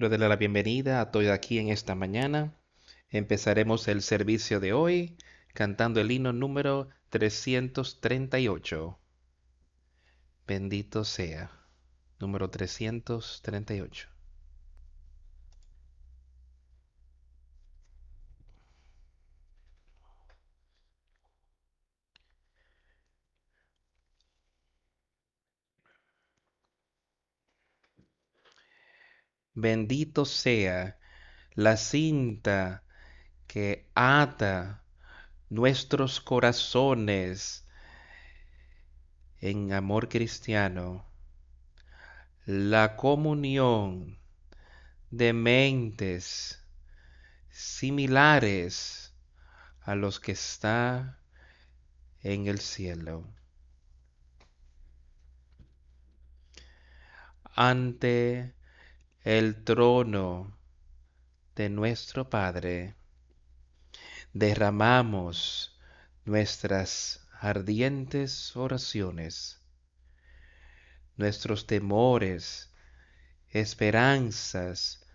Quiero darle la bienvenida a todos aquí en esta mañana. Empezaremos el servicio de hoy cantando el himno número 338. Bendito sea. Número 338. Bendito sea la cinta que ata nuestros corazones en amor cristiano, la comunión de mentes similares a los que está en el cielo. Ante el trono de nuestro Padre, derramamos nuestras ardientes oraciones, nuestros temores, esperanzas,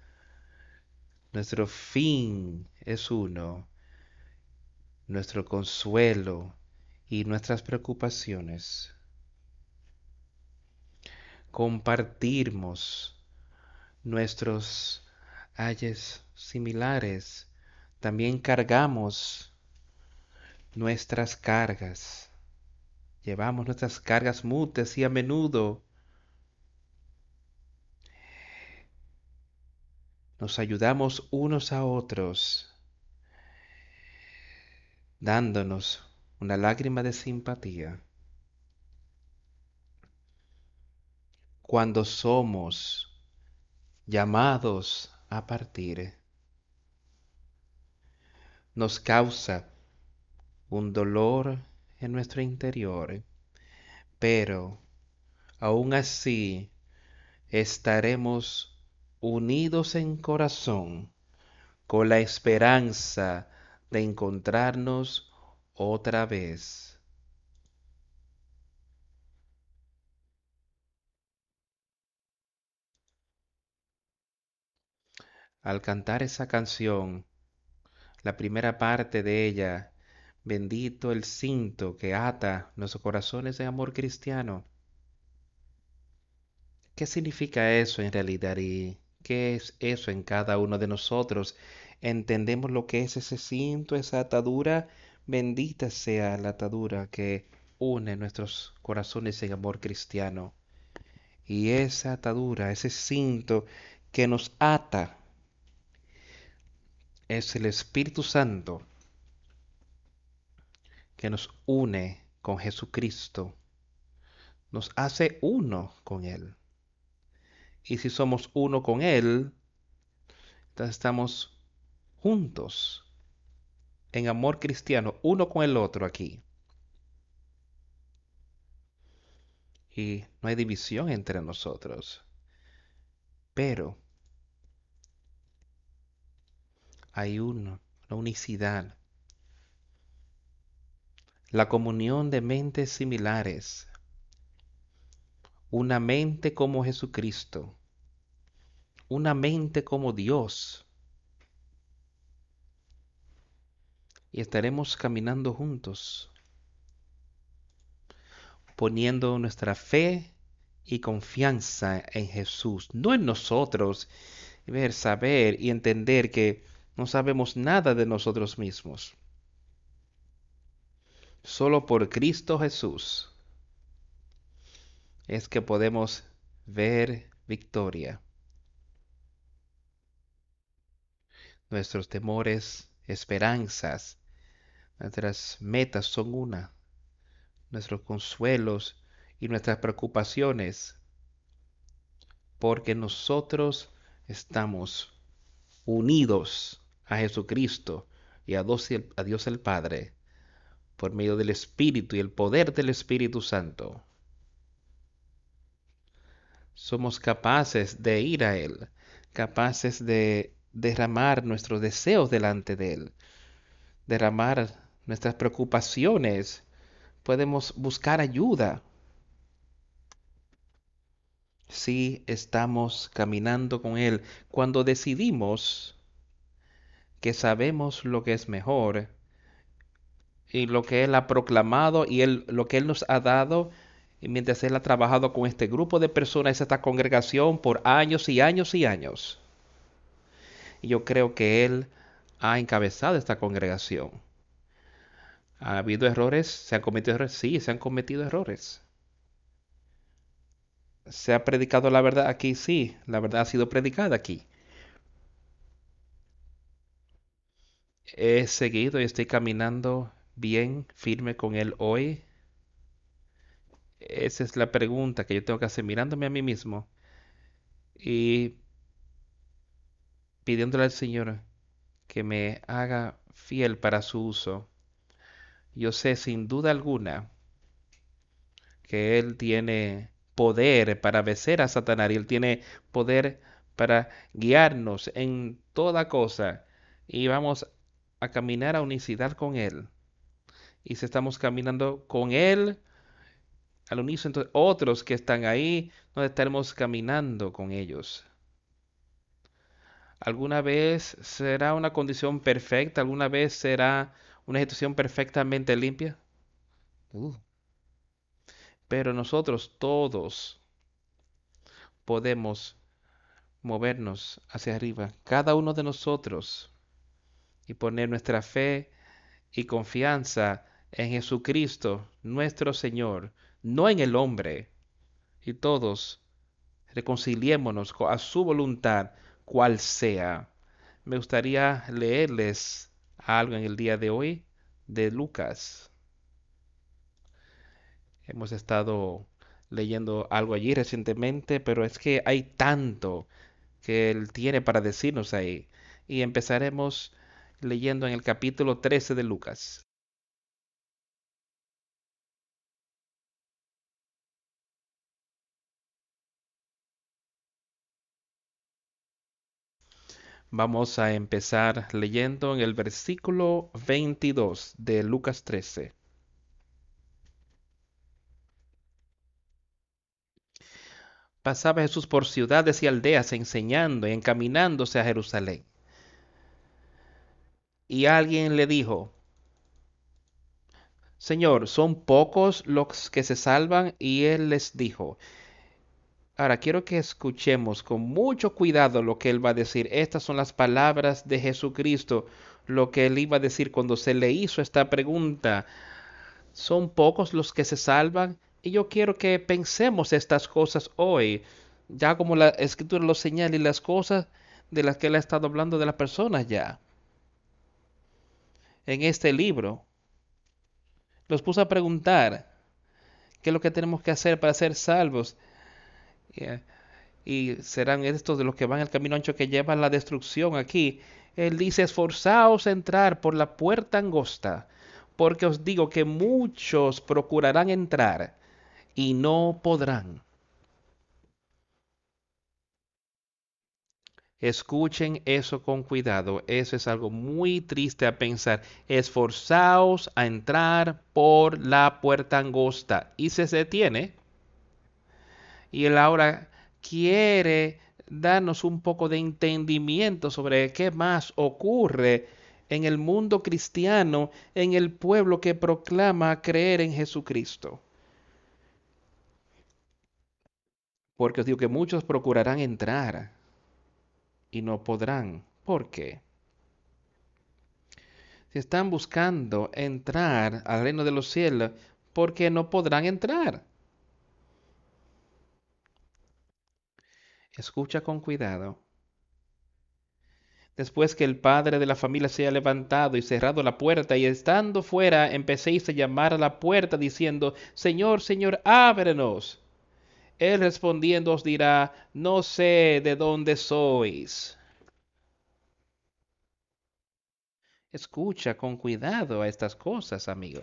nuestro fin es uno, nuestro consuelo y nuestras preocupaciones. Compartimos nuestros ayes similares. También cargamos nuestras cargas. Llevamos nuestras cargas mutes y a menudo nos ayudamos unos a otros, dándonos una lágrima de simpatía. Cuando somos llamados a partir, nos causa un dolor en nuestro interior, pero aún así estaremos unidos en corazón con la esperanza de encontrarnos otra vez. Al cantar esa canción, la primera parte de ella, bendito el cinto que ata nuestros corazones de amor cristiano. ¿Qué significa eso en realidad y qué es eso en cada uno de nosotros? ¿Entendemos lo que es ese cinto, esa atadura? Bendita sea la atadura que une nuestros corazones en amor cristiano. Y esa atadura, ese cinto que nos ata es el Espíritu Santo que nos une con Jesucristo, nos hace uno con Él. Y si somos uno con Él, entonces estamos juntos en amor cristiano, uno con el otro aquí. Y no hay división entre nosotros. Pero hay uno, la unicidad, la comunión de mentes similares, una mente como Jesucristo, una mente como Dios. Y estaremos caminando juntos, poniendo nuestra fe y confianza en Jesús, no en nosotros, ver, saber y entender que no sabemos nada de nosotros mismos. Solo por Cristo Jesús es que podemos ver victoria. Nuestros temores, esperanzas, nuestras metas son una. Nuestros consuelos y nuestras preocupaciones. Porque nosotros estamos unidos a Jesucristo y a Dios, el Padre por medio del Espíritu y el poder del Espíritu Santo. Somos capaces de ir a Él, capaces de derramar nuestros deseos delante de Él, derramar nuestras preocupaciones. Podemos buscar ayuda. si estamos caminando con Él. Cuando decidimos que sabemos lo que es mejor y lo que Él ha proclamado y él, lo que Él nos ha dado, y mientras Él ha trabajado con este grupo de personas, esta congregación, por años y años y años. Y yo creo que Él ha encabezado esta congregación. ¿Ha habido errores? ¿Se han cometido errores? Sí, se han cometido errores. ¿Se ha predicado la verdad aquí? Sí, la verdad ha sido predicada aquí. He seguido y estoy caminando bien, firme con Él hoy. Esa es la pregunta que yo tengo que hacer mirándome a mí mismo y pidiéndole al Señor que me haga fiel para su uso. Yo sé sin duda alguna que Él tiene poder para vencer a Satanás y Él tiene poder para guiarnos en toda cosa y vamos a caminar a unicidad con Él. Y si estamos caminando con Él, al unísono, entonces otros que están ahí, nos estaremos caminando con ellos. ¿Alguna vez será una condición perfecta? ¿Alguna vez será una situación perfectamente limpia? Uh. Pero nosotros todos podemos movernos hacia arriba, cada uno de nosotros, y poner nuestra fe y confianza en Jesucristo, nuestro Señor, no en el hombre. Y todos reconciliémonos a su voluntad, cual sea. Me gustaría leerles algo en el día de hoy de Lucas. Hemos estado leyendo algo allí recientemente, pero es que hay tanto que Él tiene para decirnos ahí. Y empezaremos leyendo en el capítulo 13 de Lucas. Vamos a empezar leyendo en el versículo 22 de Lucas 13. Pasaba Jesús por ciudades y aldeas enseñando y encaminándose a Jerusalén. Y alguien le dijo, Señor, son pocos los que se salvan. Y él les dijo, Ahora quiero que escuchemos con mucho cuidado lo que él va a decir. Estas son las palabras de Jesucristo, lo que él iba a decir cuando se le hizo esta pregunta. ¿Son pocos los que se salvan? Y yo quiero que pensemos estas cosas hoy, ya como la escritura lo señala y las cosas de las que él ha estado hablando de las personas ya. En este libro, los puso a preguntar qué es lo que tenemos que hacer para ser salvos. Y serán estos de los que van el camino ancho que llevan la destrucción aquí. Él dice, esforzaos a entrar por la puerta angosta, porque os digo que muchos procurarán entrar y no podrán. Escuchen eso con cuidado. Eso es algo muy triste a pensar. Esforzaos a entrar por la puerta angosta. Y se detiene. Y él ahora quiere darnos un poco de entendimiento sobre qué más ocurre en el mundo cristiano, en el pueblo que proclama creer en Jesucristo. Porque os digo que muchos procurarán entrar y no podrán. ¿Por qué? Si están buscando entrar al reino de los cielos, ¿por qué no podrán entrar? Escucha con cuidado. Después que el padre de la familia se haya levantado y cerrado la puerta y estando fuera, empecéis a llamar a la puerta diciendo, Señor, Señor, ábrenos. Él respondiendo os dirá, no sé de dónde sois. Escucha con cuidado a estas cosas, amigo.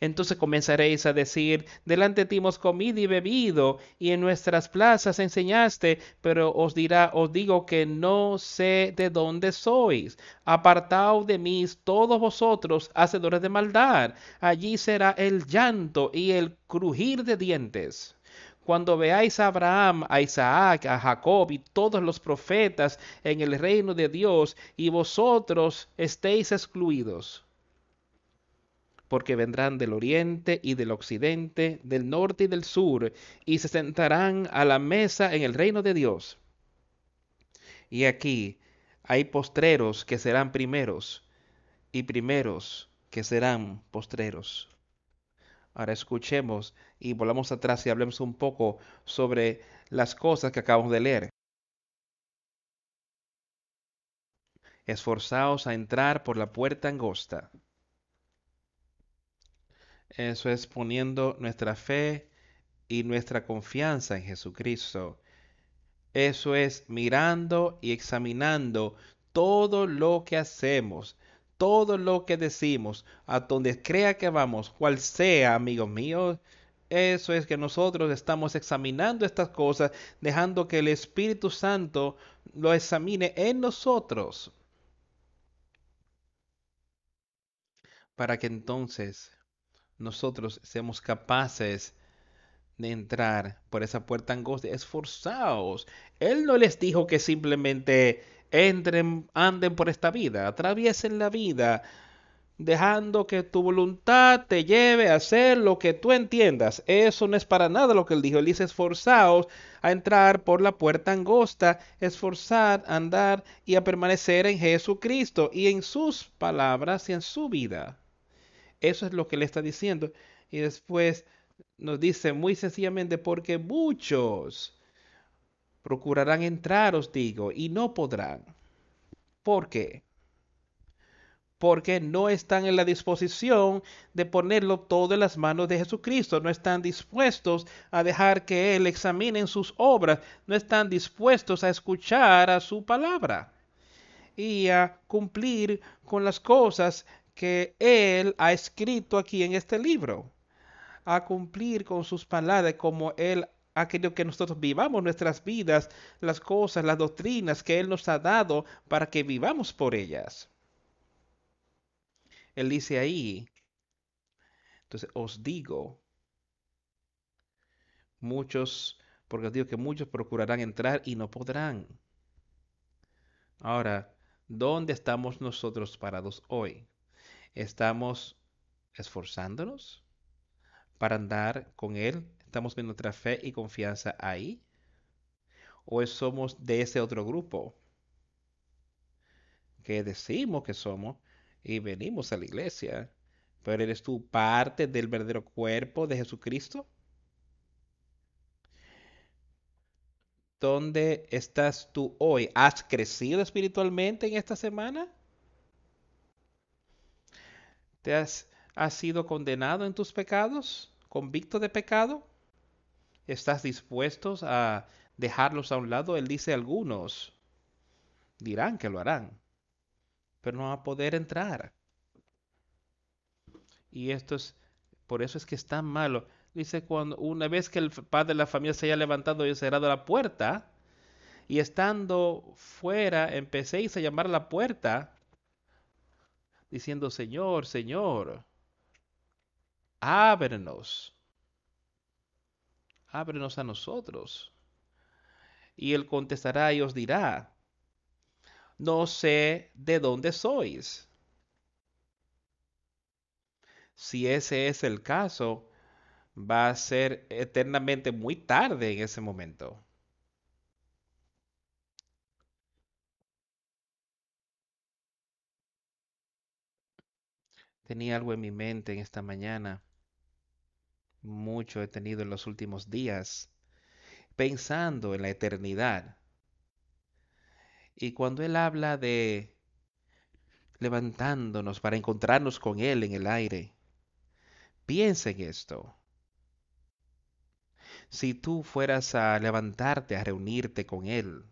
Entonces comenzaréis a decir, delante de ti hemos comido y bebido, y en nuestras plazas enseñaste, pero os dirá, os digo que no sé de dónde sois. Apartaos de mí todos vosotros, hacedores de maldad. Allí será el llanto y el crujir de dientes Cuando veáis a Abraham, a Isaac, a Jacob y todos los profetas en el reino de Dios y vosotros estéis excluidos porque vendrán del oriente y del occidente, del norte y del sur, y se sentarán a la mesa en el reino de Dios. Y aquí hay postreros que serán primeros, y primeros que serán postreros. Ahora escuchemos y volvamos atrás y hablemos un poco sobre las cosas que acabamos de leer. Esforzaos a entrar por la puerta angosta eso es poniendo nuestra fe y nuestra confianza en Jesucristo. Eso es mirando y examinando todo lo que hacemos, todo lo que decimos, a donde crea que vamos, cual sea, amigos míos. Eso es que nosotros estamos examinando estas cosas, dejando que el Espíritu Santo lo examine en nosotros. Para que entonces nosotros seamos capaces de entrar por esa puerta angosta, esforzaos. Él no les dijo que simplemente entren, anden por esta vida, atraviesen la vida, dejando que tu voluntad te lleve a hacer lo que tú entiendas. Eso no es para nada lo que él dijo. Él dice esforzaos a entrar por la puerta angosta, esforzar, a andar y a permanecer en Jesucristo y en sus palabras y en su vida. Eso es lo que le está diciendo. Y después nos dice muy sencillamente, porque muchos procurarán entrar, os digo, y no podrán. ¿Por qué? Porque no están en la disposición de ponerlo todo en las manos de Jesucristo. No están dispuestos a dejar que Él examine sus obras. No están dispuestos a escuchar a su palabra y a cumplir con las cosas que Él ha escrito aquí en este libro, a cumplir con sus palabras como Él ha querido que nosotros vivamos nuestras vidas, las cosas, las doctrinas que Él nos ha dado para que vivamos por ellas. Él dice ahí, entonces os digo, muchos, porque os digo que muchos procurarán entrar y no podrán. Ahora, ¿dónde estamos nosotros parados hoy? ¿Estamos esforzándonos para andar con Él? ¿Estamos viendo nuestra fe y confianza ahí? ¿O somos de ese otro grupo que decimos que somos y venimos a la iglesia? ¿Pero eres tú parte del verdadero cuerpo de Jesucristo? ¿Dónde estás tú hoy? ¿Has crecido espiritualmente en esta semana? ¿Te has, sido condenado en tus pecados? ¿Convicto de pecado? ¿Estás dispuestos a dejarlos a un lado? Él dice algunos dirán que lo harán, pero no van a poder entrar. Y esto es, por eso es que es tan malo. Dice, cuando una vez que el padre de la familia se haya levantado y cerrado la puerta, y estando fuera, empecéis a llamar a la puerta, diciendo, Señor, Señor, ábrenos, ábrenos a nosotros. Y él contestará y os dirá, no sé de dónde sois. Si ese es el caso, va a ser eternamente muy tarde en ese momento. Tenía algo en mi mente en esta mañana. Mucho he tenido en los últimos días, pensando en la eternidad. Y cuando Él habla de levantándonos para encontrarnos con Él en el aire, piensa en esto. Si tú fueras a levantarte a reunirte con Él,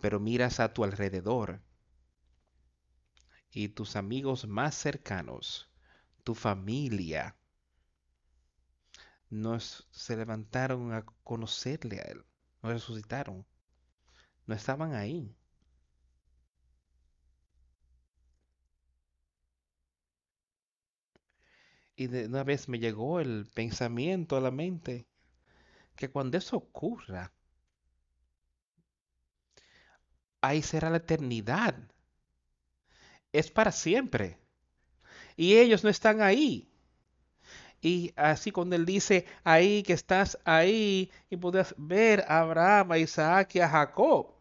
pero miras a tu alrededor, y tus amigos más cercanos, tu familia, no se levantaron a conocerle a Él, no resucitaron, no estaban ahí. Y de una vez me llegó el pensamiento a la mente, que cuando eso ocurra, ahí será la eternidad. Es para siempre. Y ellos no están ahí. Y así cuando él dice ahí que estás ahí y puedes ver a Abraham, a Isaac y a Jacob.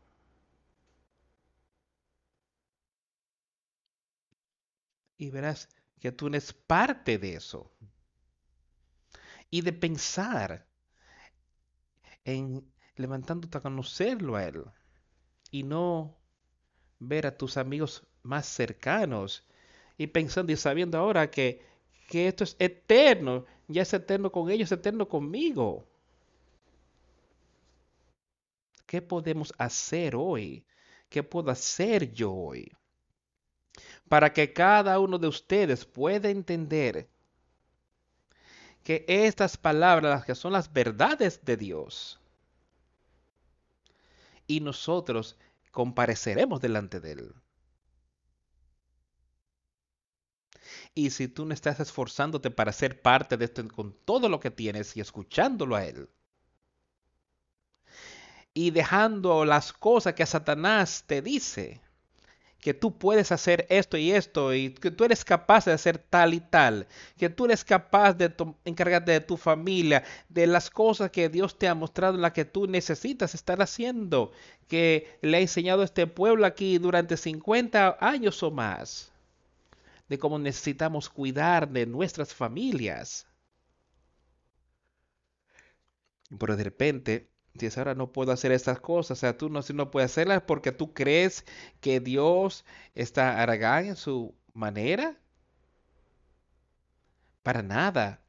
Y verás que tú eres parte de eso. Y de pensar en levantándote a conocerlo a Él y no ver a tus amigos más cercanos y pensando y sabiendo ahora que, que esto es eterno, ya es eterno con ellos, es eterno conmigo. ¿Qué podemos hacer hoy? ¿Qué puedo hacer yo hoy? Para que cada uno de ustedes pueda entender que estas palabras, que son las verdades de Dios, y nosotros compareceremos delante de Él. Y si tú no estás esforzándote para ser parte de esto con todo lo que tienes y escuchándolo a Él, y dejando las cosas que Satanás te dice, que tú puedes hacer esto y esto, y que tú eres capaz de hacer tal y tal, que tú eres capaz de encargarte de tu familia, de las cosas que Dios te ha mostrado, las que tú necesitas estar haciendo, que le ha enseñado a este pueblo aquí durante 50 años o más, de cómo necesitamos cuidar de nuestras familias. Pero de repente Dices, ahora no puedo hacer estas cosas. O sea, tú no, no puedes hacerlas porque tú crees que Dios está aragán en su manera. Para nada.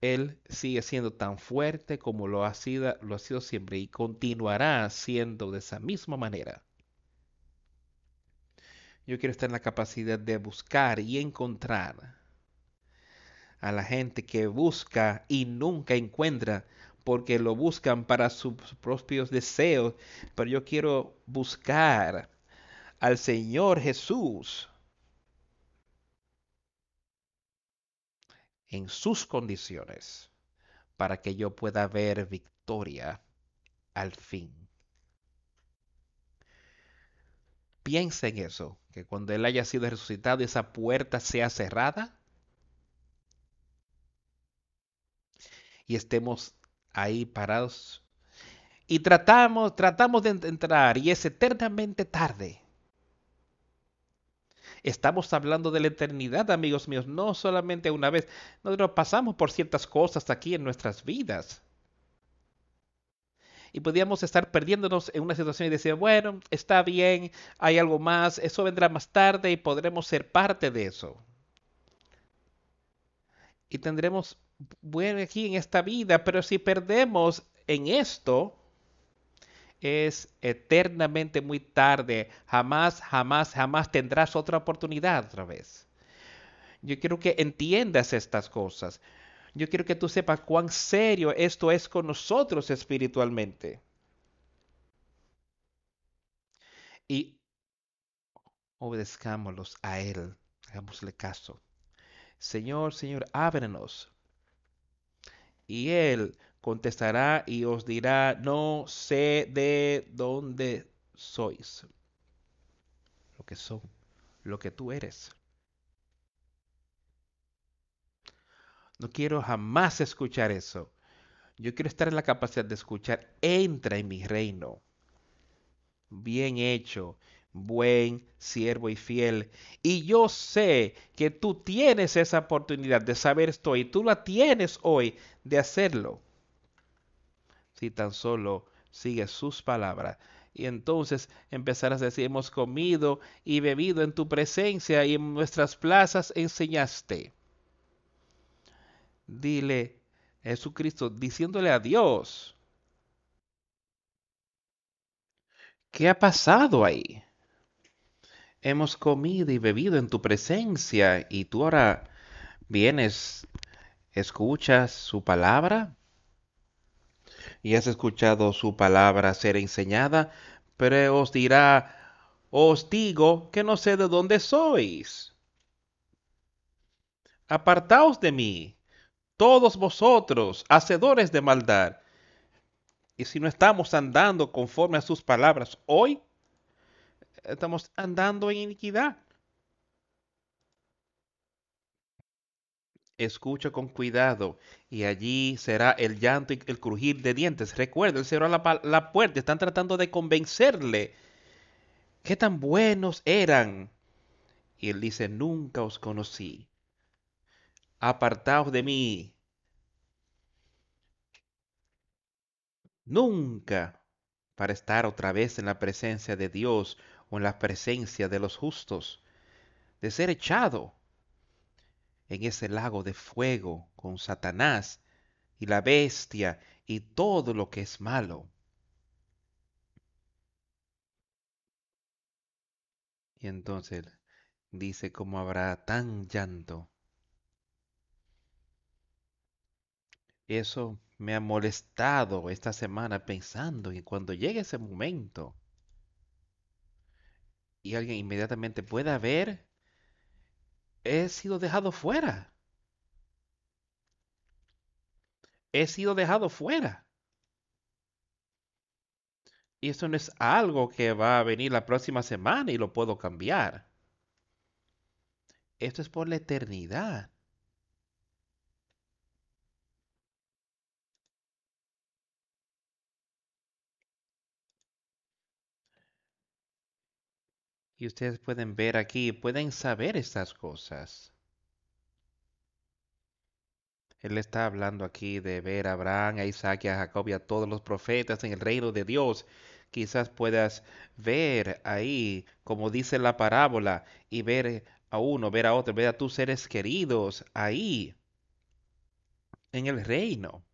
Él sigue siendo tan fuerte como lo ha sido, lo ha sido siempre y continuará siendo de esa misma manera. Yo quiero estar en la capacidad de buscar y encontrar a la gente que busca y nunca encuentra porque lo buscan para sus propios deseos, pero yo quiero buscar al Señor Jesús en sus condiciones para que yo pueda ver victoria al fin. Piensa en eso, que cuando Él haya sido resucitado esa puerta sea cerrada y estemos ahí parados. Y tratamos, tratamos de entrar y es eternamente tarde. Estamos hablando de la eternidad, amigos míos, no solamente una vez. Nosotros pasamos por ciertas cosas aquí en nuestras vidas. Y podíamos estar perdiéndonos en una situación y decir, bueno, está bien, hay algo más, eso vendrá más tarde y podremos ser parte de eso. Y tendremos bueno aquí en esta vida, pero si perdemos en esto, es eternamente muy tarde. Jamás, jamás, jamás tendrás otra oportunidad otra vez. Yo quiero que entiendas estas cosas. Yo quiero que tú sepas cuán serio esto es con nosotros espiritualmente. Y obedezcámoslos a Él. Hagámosle caso. Señor, Señor, ábrenos y él contestará y os dirá, no sé de dónde sois. Lo que son, lo que tú eres. No quiero jamás escuchar eso. Yo quiero estar en la capacidad de escuchar, entra en mi reino. Bien hecho, buen siervo y fiel. Y yo sé que tú tienes esa oportunidad de saber esto y tú la tienes hoy de hacerlo. Si tan solo sigues sus palabras. Y entonces empezarás a decir, hemos comido y bebido en tu presencia y en nuestras plazas enseñaste. Dile, Jesucristo, diciéndole a Dios, ¿qué ha pasado ahí? hemos comido y bebido en tu presencia y tú ahora vienes, escuchas su palabra y has escuchado su palabra ser enseñada, pero os dirá, os digo que no sé de dónde sois. Apartaos de mí, todos vosotros, hacedores de maldad. Y si no estamos andando conforme a sus palabras hoy, estamos andando en iniquidad. Escucha con cuidado y allí será el llanto y el crujir de dientes. Recuerda, él cerró la, la puerta. Están tratando de convencerle qué tan buenos eran. Y él dice, nunca os conocí. Apartaos de mí. Nunca para estar otra vez en la presencia de Dios o en la presencia de los justos. De ser echado en ese lago de fuego con Satanás y la bestia y todo lo que es malo. Y entonces dice cómo habrá tan llanto. Eso me ha molestado esta semana pensando en cuando llegue ese momento y alguien inmediatamente pueda ver he sido dejado fuera. He sido dejado fuera. Y eso no es algo que va a venir la próxima semana y lo puedo cambiar. Esto es por la eternidad. Y ustedes pueden ver aquí, pueden saber estas cosas. Él está hablando aquí de ver a Abraham, a Isaac, a Jacob y a todos los profetas en el reino de Dios. Quizás puedas ver ahí, como dice la parábola, y ver a uno, ver a otro, ver a tus seres queridos ahí, en el reino.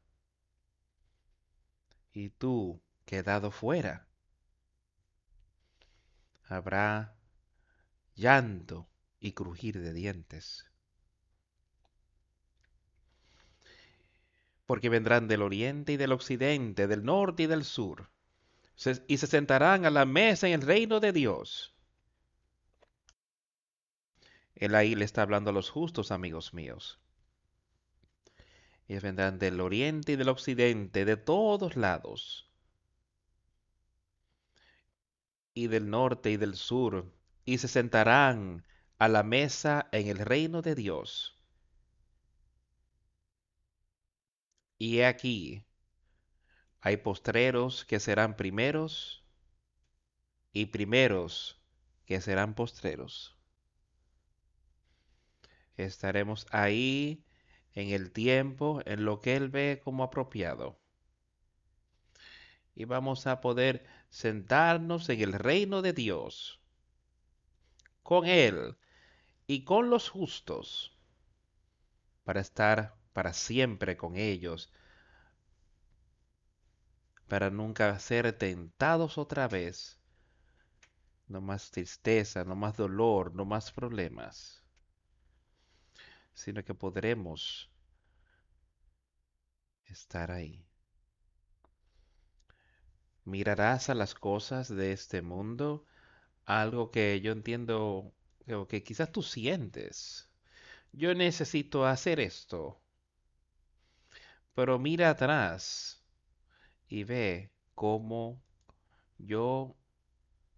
Y tú, quedado fuera. Habrá llanto y crujir de dientes. Porque vendrán del oriente y del occidente, del norte y del sur, y se sentarán a la mesa en el reino de Dios. Él ahí le está hablando a los justos, amigos míos. Ellos vendrán del oriente y del occidente, de todos lados, y del norte y del sur, y se sentarán a la mesa en el reino de Dios. Y he aquí, hay postreros que serán primeros y primeros que serán postreros. Estaremos ahí en el tiempo, en lo que Él ve como apropiado. Y vamos a poder sentarnos en el reino de Dios con Él y con los justos, para estar para siempre con ellos, para nunca ser tentados otra vez. No más tristeza, no más dolor, no más problemas, sino que podremos estar ahí. Mirarás a las cosas de este mundo algo que yo entiendo que quizás tú sientes. Yo necesito hacer esto. Pero mira atrás y ve cómo yo,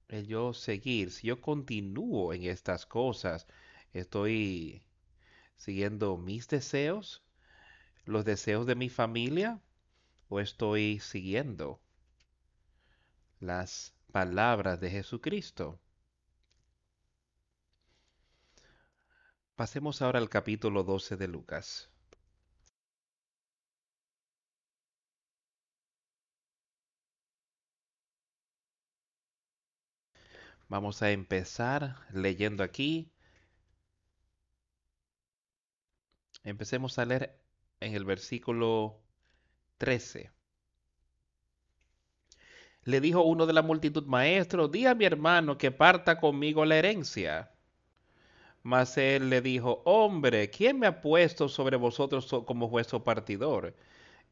yo seguir, si yo continúo en estas cosas, estoy siguiendo mis deseos, los deseos de mi familia, o estoy siguiendo las palabras de Jesucristo. Pasemos ahora al capítulo 12 de Lucas. Vamos a empezar leyendo aquí. Empecemos a leer en el versículo 13. Le dijo uno de la multitud, maestro, di a mi hermano que parta conmigo la herencia. Mas él le dijo, hombre, ¿quién me ha puesto sobre vosotros como vuestro partidor?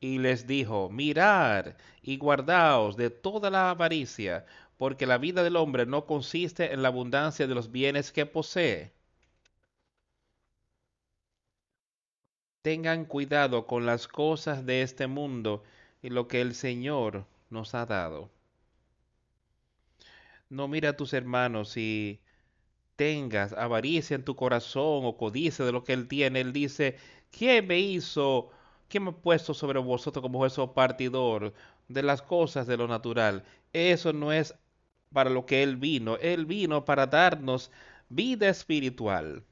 Y les dijo, mirad y guardaos de toda la avaricia, porque la vida del hombre no consiste en la abundancia de los bienes que posee. Tengan cuidado con las cosas de este mundo y lo que el Señor nos ha dado. No mira a tus hermanos y tengas avaricia en tu corazón o codicia de lo que Él tiene. Él dice, ¿quién me hizo, quién me ha puesto sobre vosotros como juez partidor de las cosas de lo natural? Eso no es para lo que Él vino. Él vino para darnos vida espiritual.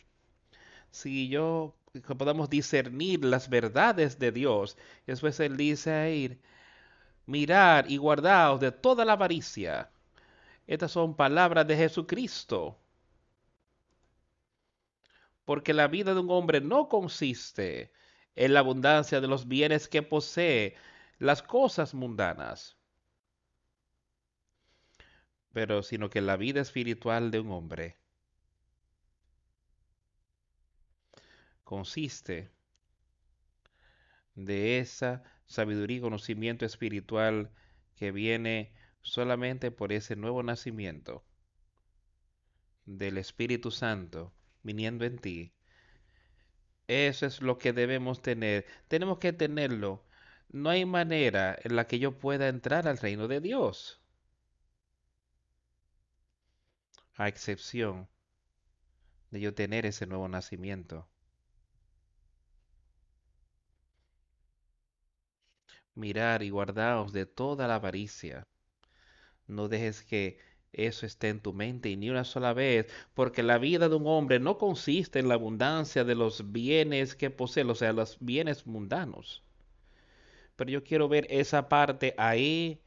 Si yo podamos discernir las verdades de Dios, después Él dice a ir, mirar y guardaos de toda la avaricia. Estas son palabras de Jesucristo. Porque la vida de un hombre no consiste en la abundancia de los bienes que posee, las cosas mundanas, pero sino que la vida espiritual de un hombre consiste de esa sabiduría y conocimiento espiritual que viene solamente por ese nuevo nacimiento del Espíritu Santo viniendo en ti. Eso es lo que debemos tener. Tenemos que tenerlo. No hay manera en la que yo pueda entrar al reino de Dios. A excepción de yo tener ese nuevo nacimiento. Mirar y guardaos de toda la avaricia. No dejes que eso esté en tu mente y ni una sola vez, porque la vida de un hombre no consiste en la abundancia de los bienes que posee, o sea, los bienes mundanos. Pero yo quiero ver esa parte ahí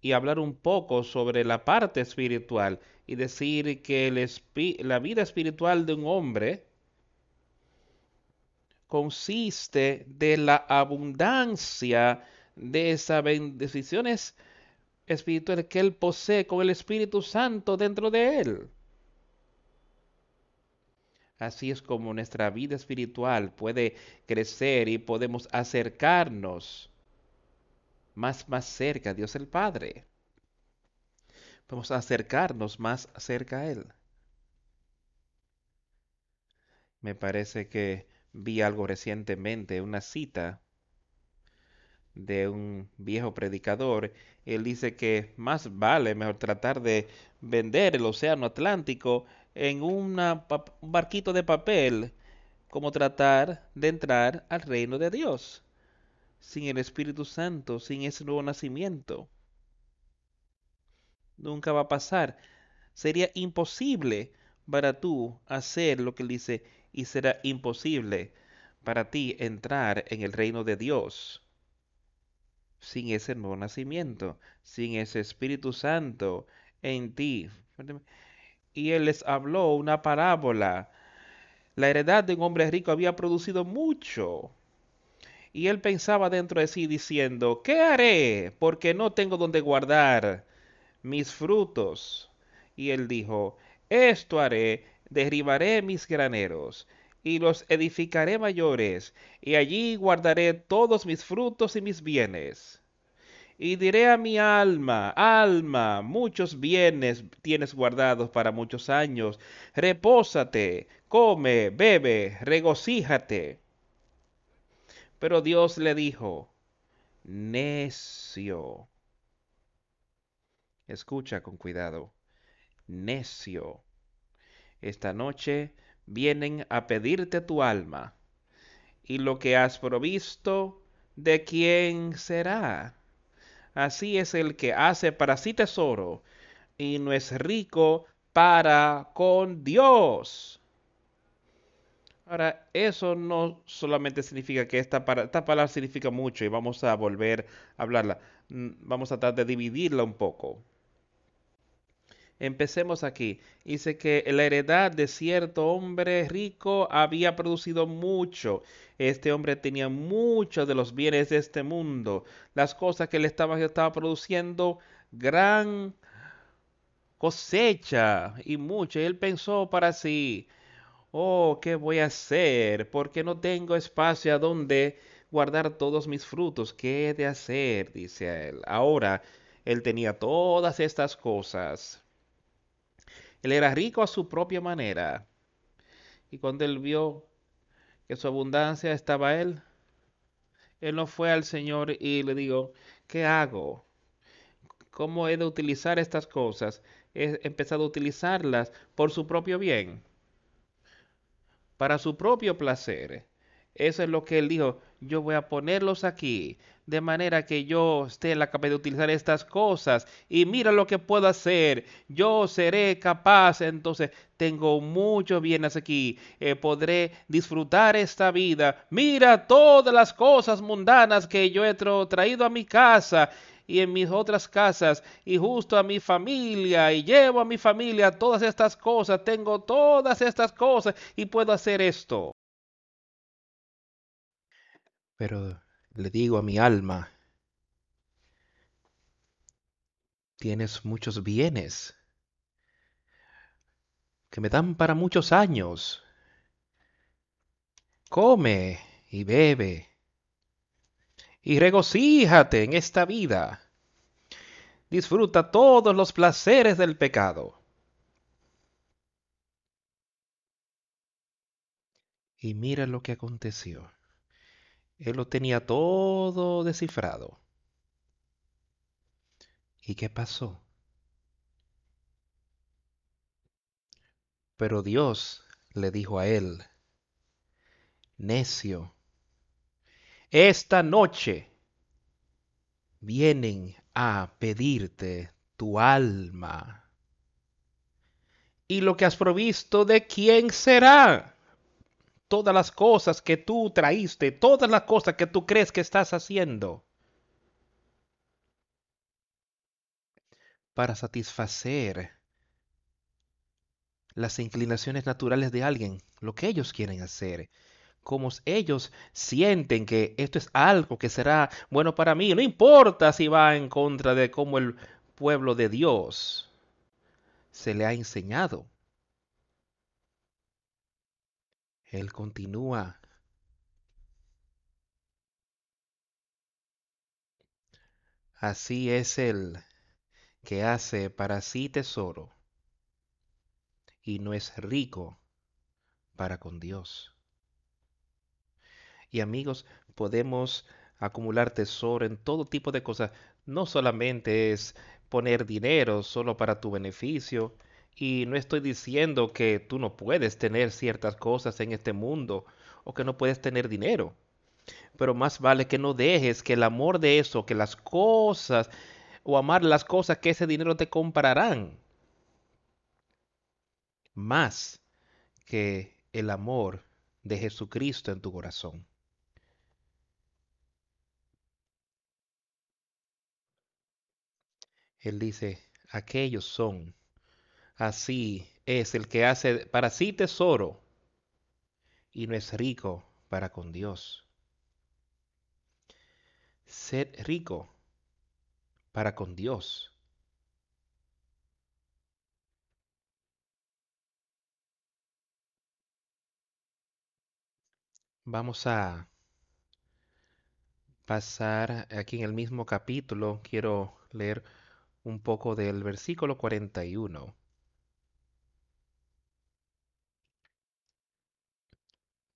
y hablar un poco sobre la parte espiritual y decir que la vida espiritual de un hombre consiste de la abundancia de esas bendiciones espiritual que Él posee con el Espíritu Santo dentro de Él. Así es como nuestra vida espiritual puede crecer y podemos acercarnos más, más cerca a Dios el Padre. Podemos acercarnos más cerca a Él. Me parece que vi algo recientemente, una cita de un viejo predicador, él dice que más vale mejor tratar de vender el océano Atlántico en un barquito de papel como tratar de entrar al reino de Dios sin el Espíritu Santo, sin ese nuevo nacimiento. Nunca va a pasar. Sería imposible para tú hacer lo que él dice y será imposible para ti entrar en el reino de Dios sin ese nuevo nacimiento, sin ese Espíritu Santo en ti. Y él les habló una parábola. La heredad de un hombre rico había producido mucho. Y él pensaba dentro de sí diciendo, ¿qué haré? Porque no tengo donde guardar mis frutos. Y él dijo, esto haré, derribaré mis graneros y los edificaré mayores, y allí guardaré todos mis frutos y mis bienes. Y diré a mi alma, alma, muchos bienes tienes guardados para muchos años, repósate, come, bebe, regocíjate. Pero Dios le dijo, necio. Escucha con cuidado, necio. Esta noche vienen a pedirte tu alma. Y lo que has provisto, ¿de quién será? Así es el que hace para sí tesoro y no es rico para con Dios. Ahora, eso no solamente significa que esta, esta palabra significa mucho y vamos a volver a hablarla. Mm, vamos a tratar de dividirla un poco. Empecemos aquí. Dice que la heredad de cierto hombre rico había producido mucho. Este hombre tenía muchos de los bienes de este mundo. Las cosas que le estaba, produciendo gran cosecha y mucho. Él pensó para sí, oh, ¿qué voy a hacer? Porque no tengo espacio a donde guardar todos mis frutos. ¿Qué he de hacer? Dice él. Ahora, él tenía todas estas cosas él era rico a su propia manera. Y cuando él vio que su abundancia estaba él, él no fue al Señor y le dijo, ¿qué hago? cómo he de utilizar estas cosas, he empezado a utilizarlas por su propio bien, para su propio placer. Eso es lo que él dijo, yo voy a ponerlos aquí, de manera que yo esté la capacidad de utilizar estas cosas y mira lo que puedo hacer, yo seré capaz, entonces tengo muchos bienes aquí, eh, podré disfrutar esta vida, mira todas las cosas mundanas que yo he traído a mi casa y en mis otras casas y justo a mi familia y llevo a mi familia todas estas cosas, tengo todas estas cosas y puedo hacer esto. Pero le digo a mi alma, tienes muchos bienes que me dan para muchos años. Come y bebe y regocíjate en esta vida. Disfruta todos los placeres del pecado. Y mira lo que aconteció. Él lo tenía todo descifrado. ¿Y qué pasó? Pero Dios le dijo a él, necio, esta noche vienen a pedirte tu alma. ¿Y lo que has provisto de quién será? Todas las cosas que tú traíste, todas las cosas que tú crees que estás haciendo para satisfacer las inclinaciones naturales de alguien, lo que ellos quieren hacer, como ellos sienten que esto es algo que será bueno para mí, no importa si va en contra de cómo el pueblo de Dios se le ha enseñado. Él continúa. Así es el que hace para sí tesoro y no es rico para con Dios. Y amigos, podemos acumular tesoro en todo tipo de cosas. No solamente es poner dinero solo para tu beneficio, y no estoy diciendo que tú no puedes tener ciertas cosas en este mundo o que no puedes tener dinero. Pero más vale que no dejes que el amor de eso, que las cosas o amar las cosas que ese dinero te comprarán, más que el amor de Jesucristo en tu corazón. Él dice, aquellos son Así es el que hace para sí tesoro y no es rico para con Dios. Ser rico para con Dios. Vamos a pasar aquí en el mismo capítulo. Quiero leer un poco del versículo 41.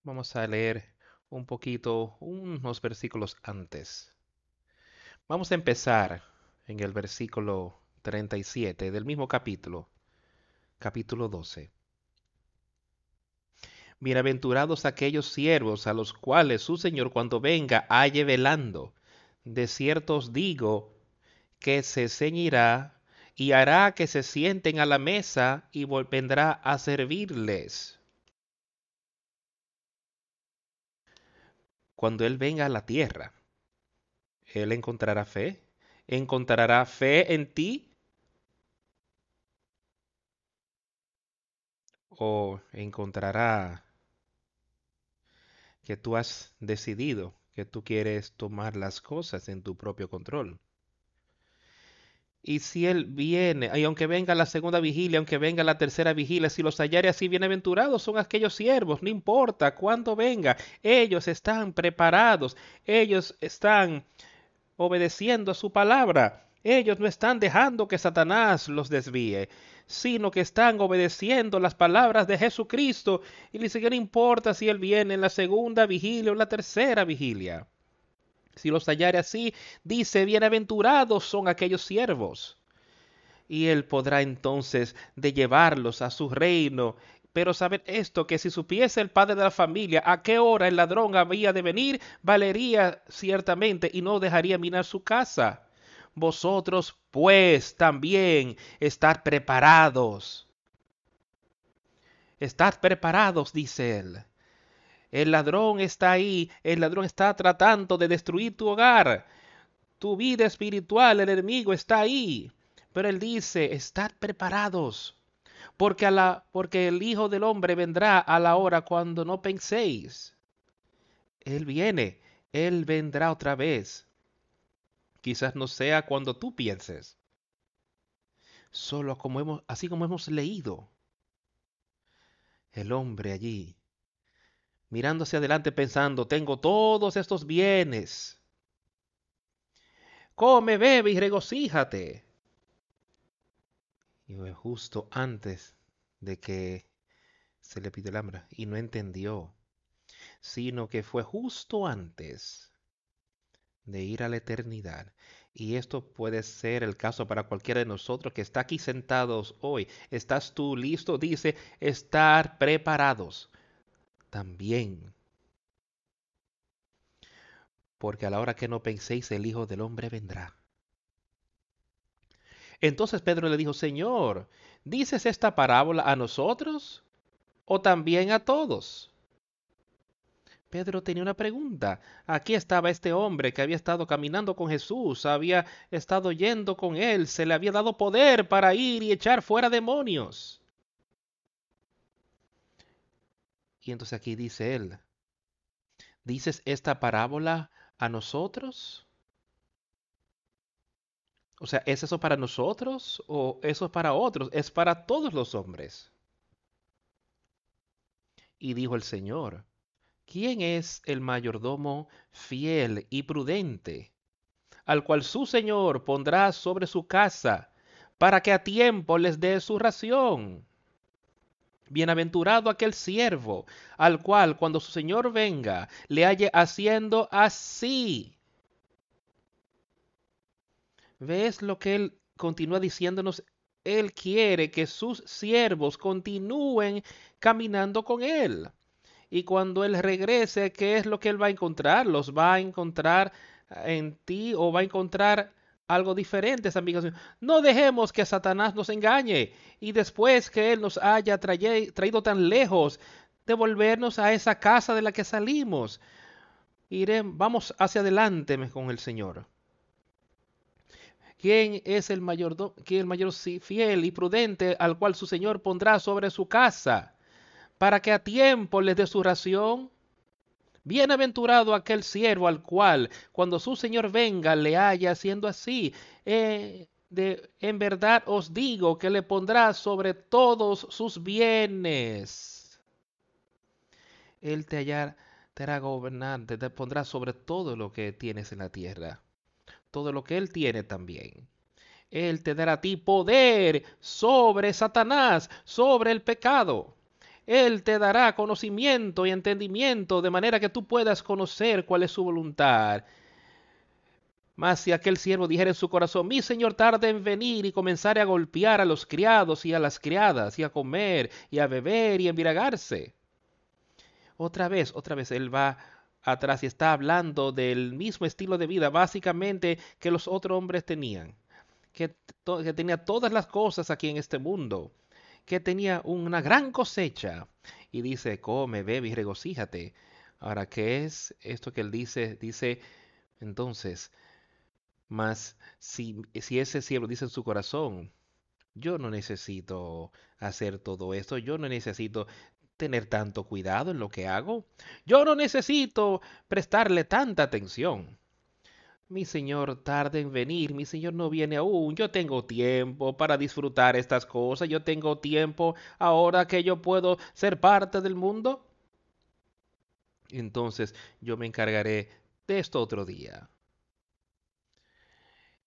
Vamos a leer un poquito, unos versículos antes. Vamos a empezar en el versículo 37 del mismo capítulo, capítulo 12. Bienaventurados aquellos siervos a los cuales su Señor cuando venga halle velando. De cierto os digo que se ceñirá y hará que se sienten a la mesa y vendrá a servirles. Cuando Él venga a la tierra, Él encontrará fe. ¿Encontrará fe en ti? ¿O encontrará que tú has decidido que tú quieres tomar las cosas en tu propio control? Y si Él viene, y aunque venga la segunda vigilia, aunque venga la tercera vigilia, si los hallare así bienaventurados son aquellos siervos, no importa cuándo venga, ellos están preparados, ellos están obedeciendo a su palabra, ellos no están dejando que Satanás los desvíe, sino que están obedeciendo las palabras de Jesucristo y ni siquiera importa si Él viene en la segunda vigilia o la tercera vigilia. Si los hallare así, dice, bienaventurados son aquellos siervos. Y él podrá entonces de llevarlos a su reino. Pero saber esto, que si supiese el padre de la familia a qué hora el ladrón había de venir, valería ciertamente y no dejaría minar su casa. Vosotros, pues, también estad preparados. Estad preparados, dice él el ladrón está ahí, el ladrón está tratando de destruir tu hogar, tu vida espiritual, el enemigo está ahí. Pero él dice, estad preparados, porque, el Hijo del Hombre vendrá a la hora cuando no penséis. Él viene, Él vendrá otra vez. Quizás no sea cuando tú pienses, solo como hemos, así como hemos leído. El hombre allí mirando hacia adelante pensando, tengo todos estos bienes. Come, bebe y regocíjate. Y fue justo antes de que se le pidió el hambre y no entendió, sino que fue justo antes de ir a la eternidad. Y esto puede ser el caso para cualquiera de nosotros que está aquí sentados hoy. ¿Estás tú listo? Dice, estar preparados también. Porque a la hora que no penséis, el Hijo del Hombre vendrá. Entonces Pedro le dijo, Señor, ¿dices esta parábola a nosotros o también a todos? Pedro tenía una pregunta. Aquí estaba este hombre que había estado caminando con Jesús, había estado yendo con él, se le había dado poder para ir y echar fuera demonios. Y entonces aquí dice él, ¿dices esta parábola a nosotros? O sea, ¿es eso para nosotros o eso es para otros? Es para todos los hombres. Y dijo el Señor, ¿quién es el mayordomo fiel y prudente, al cual su Señor pondrá sobre su casa, para que a tiempo les dé su ración? Bienaventurado aquel siervo, al cual cuando su Señor venga, le halle haciendo así. ¿Ves lo que él continúa diciéndonos? Él quiere que sus siervos continúen caminando con él. Y cuando él regrese, ¿qué es lo que él va a encontrar? ¿Los va a encontrar en ti o va a encontrar algo diferente, amigos. No dejemos que Satanás nos engañe y después que Él nos haya traído tan lejos, devolvernos a esa casa de la que salimos. Vamos hacia adelante con el Señor. ¿Quién es el mayor, el mayor fiel y prudente al cual su Señor pondrá sobre su casa para que a tiempo les dé su ración? Bienaventurado aquel siervo al cual, cuando su Señor venga, le haya haciendo así. Eh, de, en verdad os digo que le pondrá sobre todos sus bienes. Él te, hallará, te hará gobernante, te pondrá sobre todo lo que tienes en la tierra, todo lo que Él tiene también. Él te dará a ti poder sobre Satanás, sobre el pecado. Él te dará conocimiento y entendimiento de manera que tú puedas conocer cuál es su voluntad. Mas si aquel siervo dijera en su corazón, mi señor tarde en venir y comenzare a golpear a los criados y a las criadas y a comer y a beber y a embriagarse. Otra vez, otra vez, él va atrás y está hablando del mismo estilo de vida básicamente que los otros hombres tenían, que, que tenía todas las cosas aquí en este mundo que tenía una gran cosecha. Y dice, come, bebe y regocíjate. Ahora, ¿qué es esto que él dice? Dice, entonces, mas si, si ese siervo dice en su corazón, yo no necesito hacer todo esto, yo no necesito tener tanto cuidado en lo que hago, yo no necesito prestarle tanta atención. Mi Señor tarde en venir, mi Señor no viene aún, yo tengo tiempo para disfrutar estas cosas, yo tengo tiempo ahora que yo puedo ser parte del mundo. Entonces yo me encargaré de esto otro día.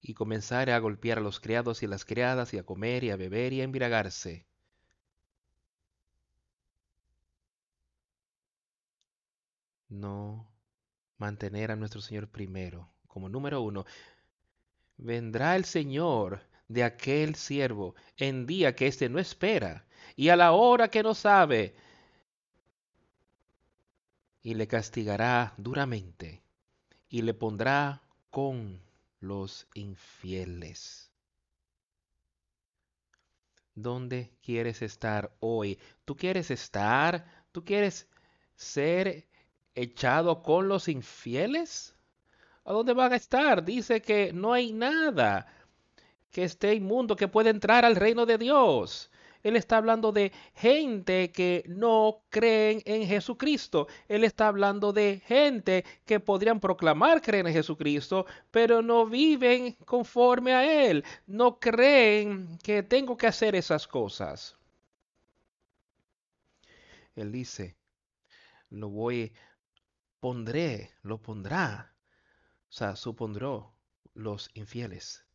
Y comenzaré a golpear a los criados y las criadas y a comer y a beber y a embriagarse. No mantener a nuestro Señor primero, como número uno. Vendrá el Señor de aquel siervo en día que éste no espera y a la hora que no sabe, y le castigará duramente y le pondrá con los infieles. ¿Dónde quieres estar hoy? ¿Tú quieres estar? ¿Tú quieres ser echado con los infieles? ¿A dónde van a estar? Dice que no hay nada que esté inmundo que pueda entrar al reino de Dios. Él está hablando de gente que no creen en Jesucristo. Él está hablando de gente que podrían proclamar creer en Jesucristo, pero no viven conforme a Él. No creen que tengo que hacer esas cosas. Él dice, lo voy, pondré, lo pondrá. Sea, supondró los infieles.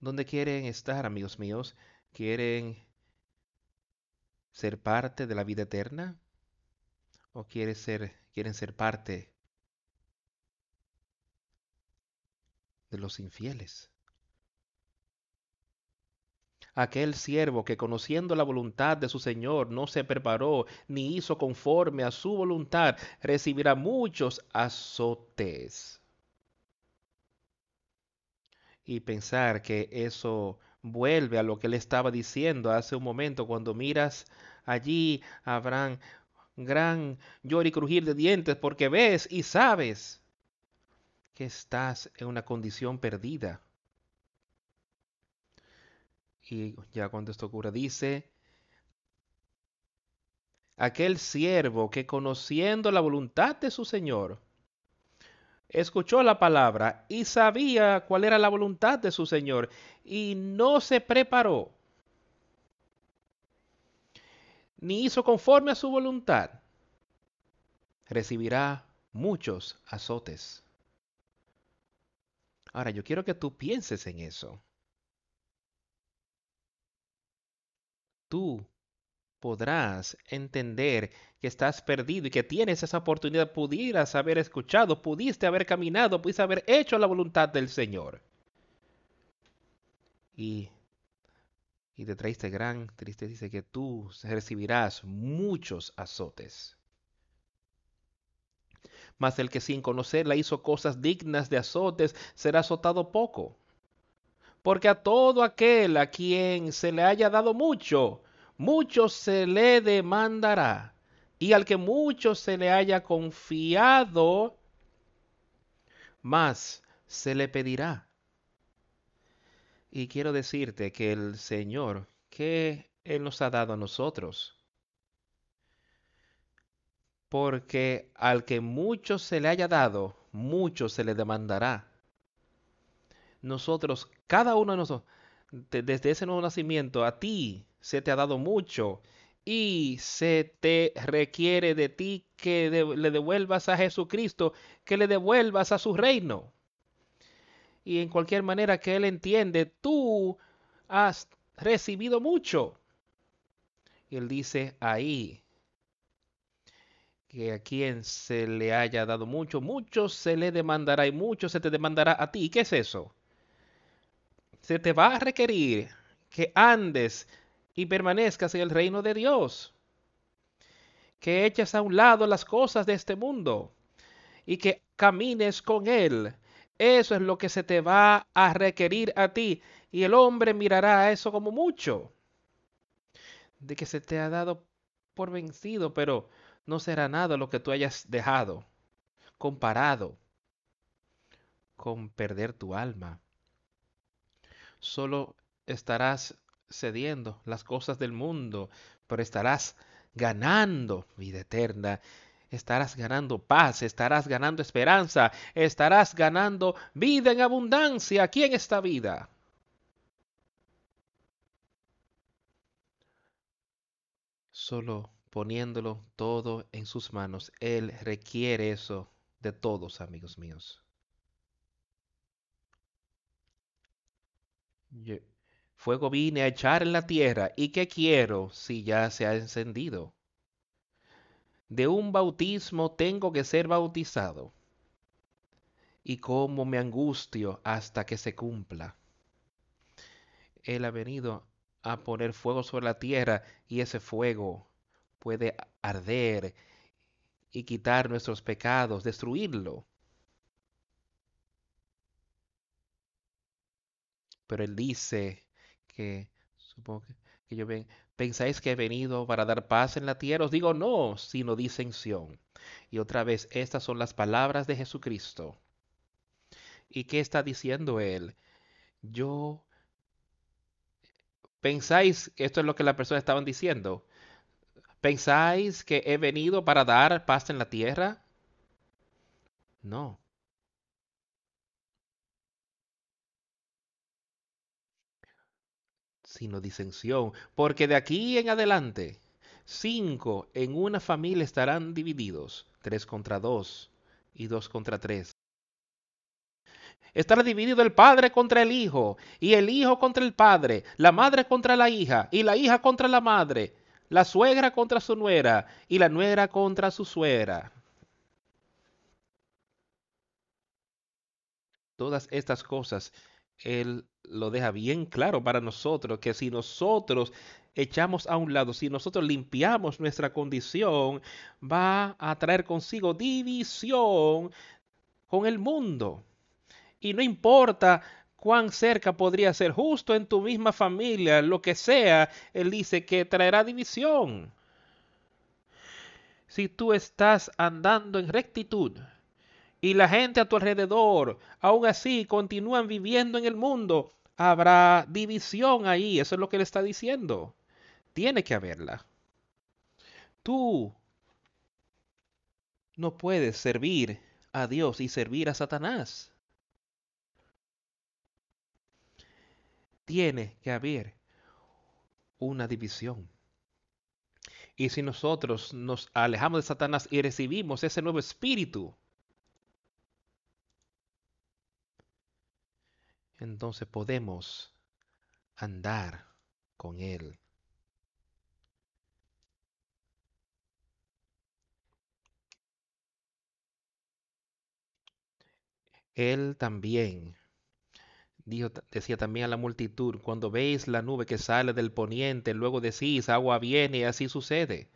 ¿Dónde quieren estar, amigos míos? ¿Quieren ser parte de la vida eterna? ¿O quieren ser, quieren ser parte de los infieles? Aquel siervo que conociendo la voluntad de su Señor no se preparó ni hizo conforme a su voluntad, recibirá muchos azotes. Y pensar que eso vuelve a lo que él estaba diciendo hace un momento, cuando miras allí habrán gran llor y crujir de dientes porque ves y sabes que estás en una condición perdida. Y ya cuando esto ocurre, dice, aquel siervo que conociendo la voluntad de su Señor, escuchó la palabra y sabía cuál era la voluntad de su Señor y no se preparó ni hizo conforme a su voluntad, recibirá muchos azotes. Ahora, yo quiero que tú pienses en eso. Tú podrás entender que estás perdido y que tienes esa oportunidad, pudieras haber escuchado, pudiste haber caminado, pudiste haber hecho la voluntad del Señor. Y, y te traiste gran tristeza, dice que tú recibirás muchos azotes. Mas el que sin conocerla hizo cosas dignas de azotes, será azotado poco. Porque a todo aquel a quien se le haya dado mucho, mucho se le demandará. Y al que mucho se le haya confiado, más se le pedirá. Y quiero decirte que el Señor, que Él nos ha dado a nosotros, porque al que mucho se le haya dado, mucho se le demandará. Nosotros, cada uno de nosotros, desde ese nuevo nacimiento, a ti se te ha dado mucho y se te requiere de ti que le devuelvas a Jesucristo, que le devuelvas a su reino. Y en cualquier manera que Él entiende, tú has recibido mucho. Y Él dice ahí que a quien se le haya dado mucho, mucho se le demandará y mucho se te demandará a ti. ¿Qué es eso? Se te va a requerir que andes y permanezcas en el reino de Dios. Que eches a un lado las cosas de este mundo y que camines con Él. Eso es lo que se te va a requerir a ti. Y el hombre mirará a eso como mucho. De que se te ha dado por vencido, pero no será nada lo que tú hayas dejado comparado con perder tu alma. Solo estarás cediendo las cosas del mundo, pero estarás ganando vida eterna. Estarás ganando paz, estarás ganando esperanza, estarás ganando vida en abundancia aquí en esta vida. Solo poniéndolo todo en sus manos, Él requiere eso de todos, amigos míos. Fuego vine a echar en la tierra, ¿y qué quiero si ya se ha encendido? de un bautismo tengo que ser bautizado. Y cómo me angustio hasta que se cumpla. Él ha venido a poner fuego sobre la tierra y ese fuego puede arder y quitar nuestros pecados, destruirlo. Pero él dice que, supongo que, yo ven, ¿pensáis que he venido para dar paz en la tierra? Os digo no, sino disensión. Y otra vez, estas son las palabras de Jesucristo. ¿Y qué está diciendo él? Yo ¿Pensáis esto es lo que las personas estaban diciendo? ¿Pensáis que he venido para dar paz en la tierra? No. Sino disensión, porque de aquí en adelante, cinco en una familia estarán divididos, tres contra dos y dos contra tres. Estará dividido el padre contra el hijo, y el hijo contra el padre, la madre contra la hija, y la hija contra la madre, la suegra contra su nuera, y la nuera contra su suegra. Todas estas cosas, Él lo deja bien claro para nosotros, que si nosotros echamos a un lado, si nosotros limpiamos nuestra condición, va a traer consigo división con el mundo. Y no importa cuán cerca podría ser, justo en tu misma familia, lo que sea, Él dice que traerá división. Si tú estás andando en rectitud y la gente a tu alrededor aún así continúan viviendo en el mundo, habrá división ahí. Eso es lo que Él está diciendo. Tiene que haberla. Tú no puedes servir a Dios y servir a Satanás. tiene que haber una división. Y si nosotros nos alejamos de Satanás y recibimos ese nuevo espíritu, entonces podemos andar con Él. Él también decía también a la multitud, cuando veis la nube que sale del poniente, luego decís, agua viene y así sucede.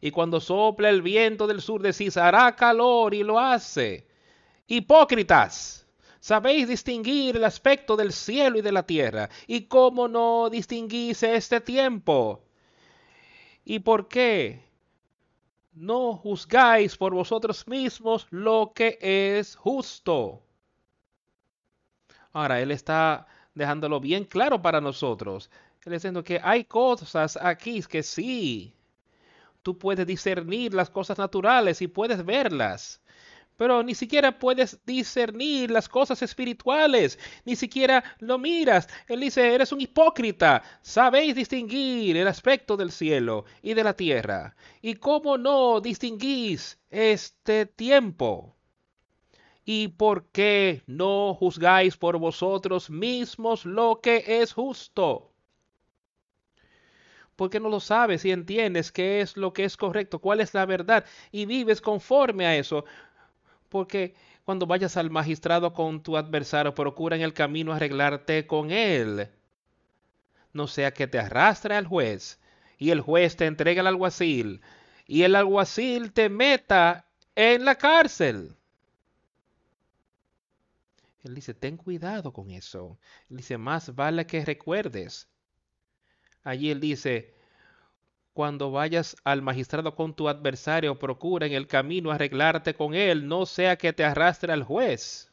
Y cuando sopla el viento del sur, decís, hará calor y lo hace. Hipócritas, sabéis distinguir el aspecto del cielo y de la tierra. ¿Y cómo no distinguís este tiempo? ¿Y por qué? No juzgáis por vosotros mismos lo que es justo Ahora, Él está dejándolo bien claro para nosotros. Él diciendo que hay cosas aquí que sí, tú puedes discernir las cosas naturales y puedes verlas. Pero ni siquiera puedes discernir las cosas espirituales, ni siquiera lo miras. Él dice, eres un hipócrita, sabéis distinguir el aspecto del cielo y de la tierra. ¿Y cómo no distinguís este tiempo? ¿Y por qué no juzgáis por vosotros mismos lo que es justo? Porque no lo sabes y entiendes qué es lo que es correcto, cuál es la verdad y vives conforme a eso. Porque cuando vayas al magistrado con tu adversario, procura en el camino arreglarte con él. No sea que te arrastre al juez y el juez te entregue al alguacil y el alguacil te meta en la cárcel. Él dice, ten cuidado con eso. Él dice, más vale que recuerdes. Allí él dice, cuando vayas al magistrado con tu adversario, procura en el camino arreglarte con él, no sea que te arrastre al juez.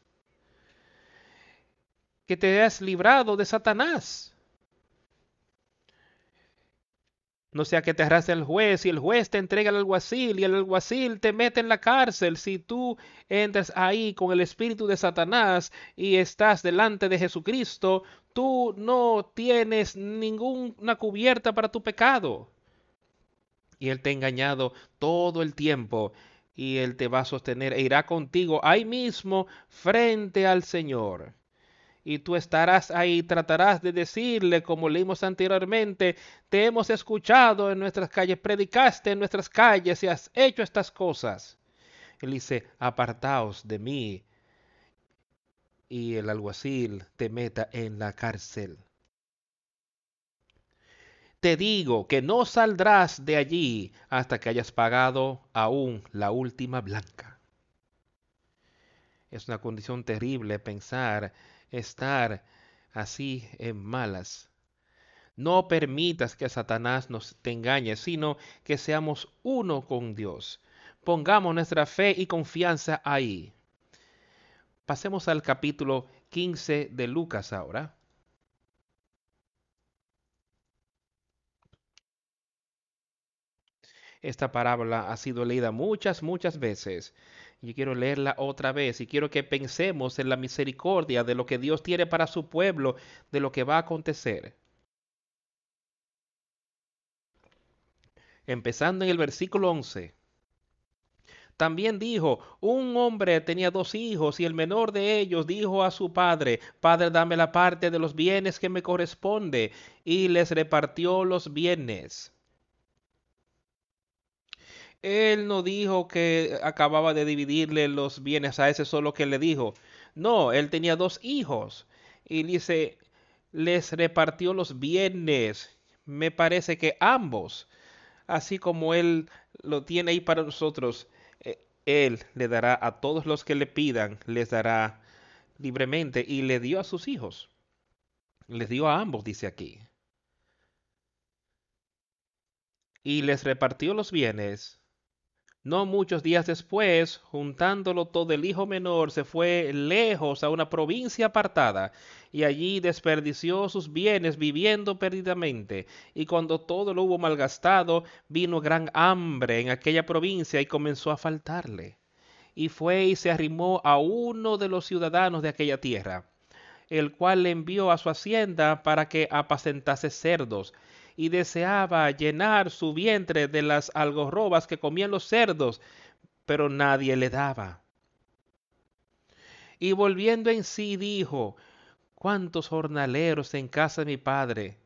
Que te hayas librado de Satanás. No sea que te arrastre el juez y el juez te entrega al alguacil y el alguacil te mete en la cárcel. Si tú entras ahí con el espíritu de Satanás y estás delante de Jesucristo, tú no tienes ninguna cubierta para tu pecado. Y Él te ha engañado todo el tiempo y Él te va a sostener e irá contigo ahí mismo frente al Señor. y tú estarás ahí, tratarás de decirle, como leímos anteriormente, te hemos escuchado en nuestras calles, predicaste en nuestras calles y has hecho estas cosas. Él dice, apartaos de mí y el alguacil te meta en la cárcel. Te digo que no saldrás de allí hasta que hayas pagado aún la última blanca. Es una condición terrible pensar estar así en malas. No permitas que Satanás nos te engañe, sino que seamos uno con Dios. Pongamos nuestra fe y confianza ahí. Pasemos al capítulo 15 de Lucas ahora. Esta parábola ha sido leída muchas, muchas veces yo quiero leerla otra vez y quiero que pensemos en la misericordia de lo que Dios tiene para su pueblo, de lo que va a acontecer. Empezando en el versículo 11. También dijo, un hombre tenía dos hijos y el menor de ellos dijo a su padre, Padre, dame la parte de los bienes que me corresponde, y les repartió los bienes. Él no dijo que acababa de dividirle los bienes a ese solo que le dijo. No, él tenía dos hijos. Y dice, les repartió los bienes. Me parece que ambos, así como él lo tiene ahí para nosotros, eh, él le dará a todos los que le pidan, les dará libremente. Y le dio a sus hijos. Les dio a ambos, dice aquí. Y les repartió los bienes no muchos días después, juntándolo todo el hijo menor, se fue lejos a una provincia apartada, y allí desperdició sus bienes viviendo perdidamente. Y cuando todo lo hubo malgastado, vino gran hambre en aquella provincia y comenzó a faltarle. Y fue y se arrimó a uno de los ciudadanos de aquella tierra, el cual le envió a su hacienda para que apacentase cerdos y deseaba llenar su vientre de las algorrobas que comían los cerdos, pero nadie le daba. Y volviendo en sí dijo, ¿cuántos jornaleros en casa de mi padre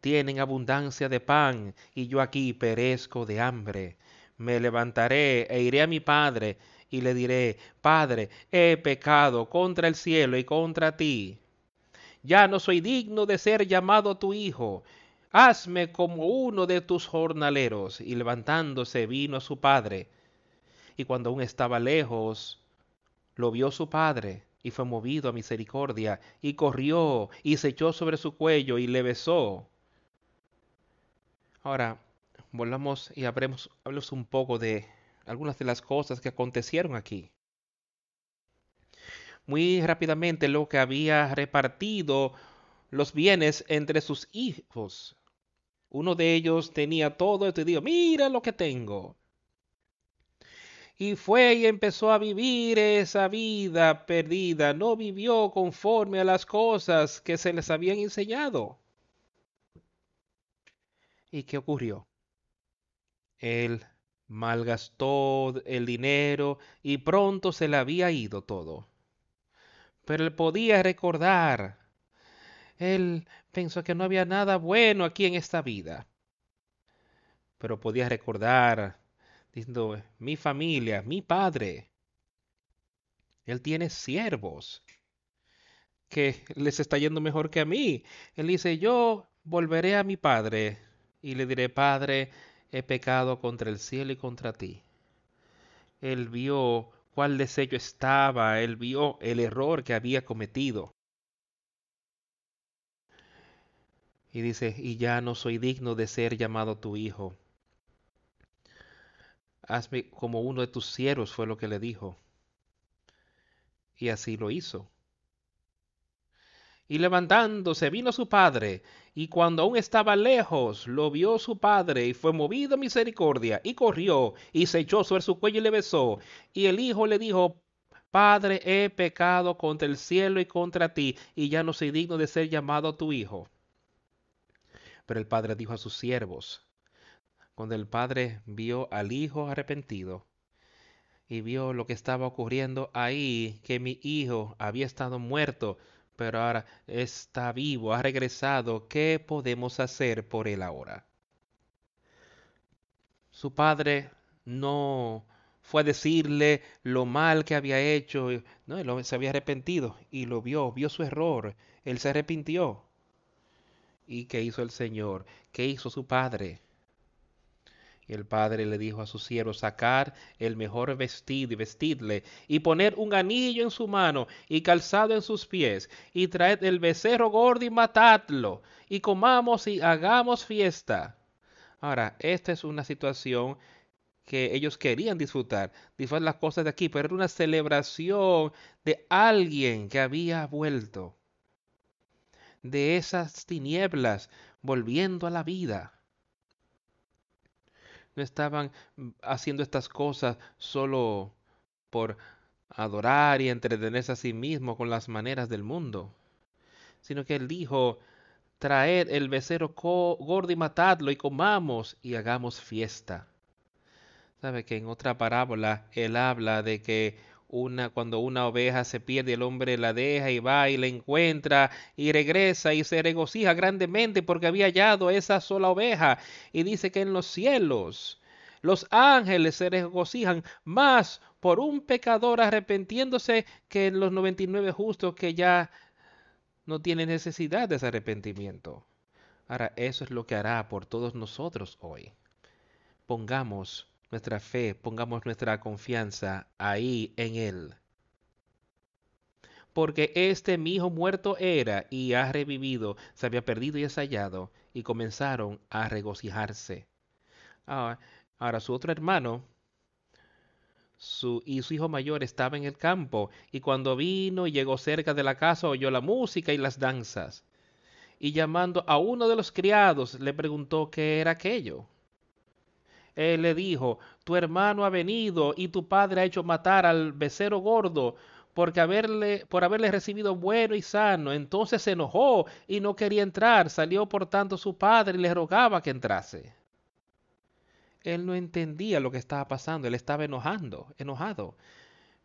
tienen abundancia de pan y yo aquí perezco de hambre? Me levantaré e iré a mi padre y le diré, Padre, he pecado contra el cielo y contra ti. Ya no soy digno de ser llamado tu hijo hazme como uno de tus jornaleros. Y levantándose vino a su padre. Y cuando aún estaba lejos, lo vio su padre y fue movido a misericordia y corrió y se echó sobre su cuello y le besó. Ahora, volvamos y hablemos, un poco de algunas de las cosas que acontecieron aquí. Muy rápidamente lo que había repartido los bienes entre sus hijos. Uno de ellos tenía todo esto y dijo, mira lo que tengo. Y fue y empezó a vivir esa vida perdida. No vivió conforme a las cosas que se les habían enseñado. ¿Y qué ocurrió? Él malgastó el dinero y pronto se le había ido todo. Pero él podía recordar él pensó que no había nada bueno aquí en esta vida. Pero podía recordar, diciendo, mi familia, mi padre, él tiene siervos que les está yendo mejor que a mí. Él dice, yo volveré a mi padre y le diré, Padre, he pecado contra el cielo y contra ti. Él vio cuál desecho estaba, él vio el error que había cometido. Y dice, y ya no soy digno de ser llamado tu hijo. Hazme como uno de tus siervos, fue lo que le dijo. Y así lo hizo. Y levantándose vino su padre, y cuando aún estaba lejos, lo vio su padre, y fue movido a misericordia, y corrió, y se echó sobre su cuello y le besó. Y el hijo le dijo, Padre, he pecado contra el cielo y contra ti, y ya no soy digno de ser llamado tu hijo. Pero el padre dijo a sus siervos, cuando el padre vio al hijo arrepentido y vio lo que estaba ocurriendo ahí, que mi hijo había estado muerto, pero ahora está vivo, ha regresado. ¿Qué podemos hacer por él ahora? Su padre no fue a decirle lo mal que había hecho. No, se había arrepentido y lo vio, vio su error. Él se arrepintió. ¿Y qué hizo el Señor? ¿Qué hizo su padre? Y el padre le dijo a su siervo, sacar el mejor vestido y vestidle, y poner un anillo en su mano y calzado en sus pies, y traed el becerro gordo y matadlo, y comamos y hagamos fiesta. Ahora, esta es una situación que ellos querían disfrutar, disfrutar las cosas de aquí, pero era una celebración de alguien que había vuelto de esas tinieblas, volviendo a la vida no estaban mm, haciendo estas cosas solo por adorar y entretenerse a sí mismo con las maneras del mundo, sino que él dijo, traed el becerro gordo y matadlo y comamos y hagamos fiesta. ¿Sabe que en otra parábola él habla de que una, cuando una oveja se pierde, el hombre la deja y va y la encuentra y regresa y se regocija grandemente porque había hallado esa sola oveja. Y dice que en los cielos los ángeles se regocijan más por un pecador arrepentiéndose que en los 99 justos que ya no tienen necesidad de ese arrepentimiento. Ahora, eso es lo que hará por todos nosotros hoy. Pongamos nuestra fe, pongamos nuestra confianza ahí en Él. Porque este mi hijo muerto era y ha revivido, se había perdido y es hallado, y comenzaron a regocijarse. Ahora, su otro hermano su, y su hijo mayor estaba en el campo, y cuando vino y llegó cerca de la casa oyó la música y las danzas. Y llamando a uno de los criados, le preguntó qué era aquello. Él le dijo, tu hermano ha venido y tu padre ha hecho matar al becerro gordo porque por haberle recibido bueno y sano. Entonces se enojó y no quería entrar. Salió por tanto su padre y le rogaba que entrase. Él no entendía lo que estaba pasando, él estaba enojando, enojado.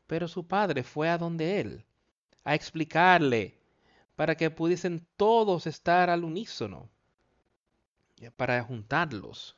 Pero su padre fue a donde él a explicarle para que pudiesen todos estar al unísono, para juntarlos.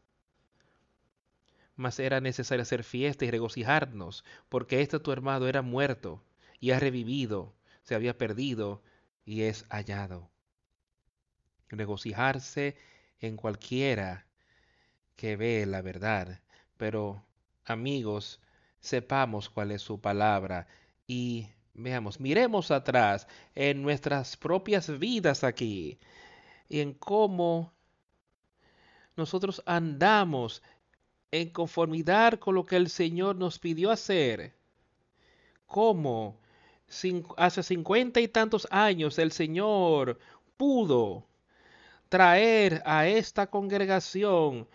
era necesario hacer fiesta y regocijarnos, porque este tu hermano era muerto y ha revivido, se había perdido y es hallado. Regocijarse en cualquiera que ve la verdad, pero amigos, sepamos cuál es su palabra y veamos, miremos atrás en nuestras propias vidas aquí y en cómo nosotros andamos en conformidad con lo que el Señor nos pidió hacer. ¿Cómo? hace cincuenta y tantos años el Señor pudo traer a esta congregación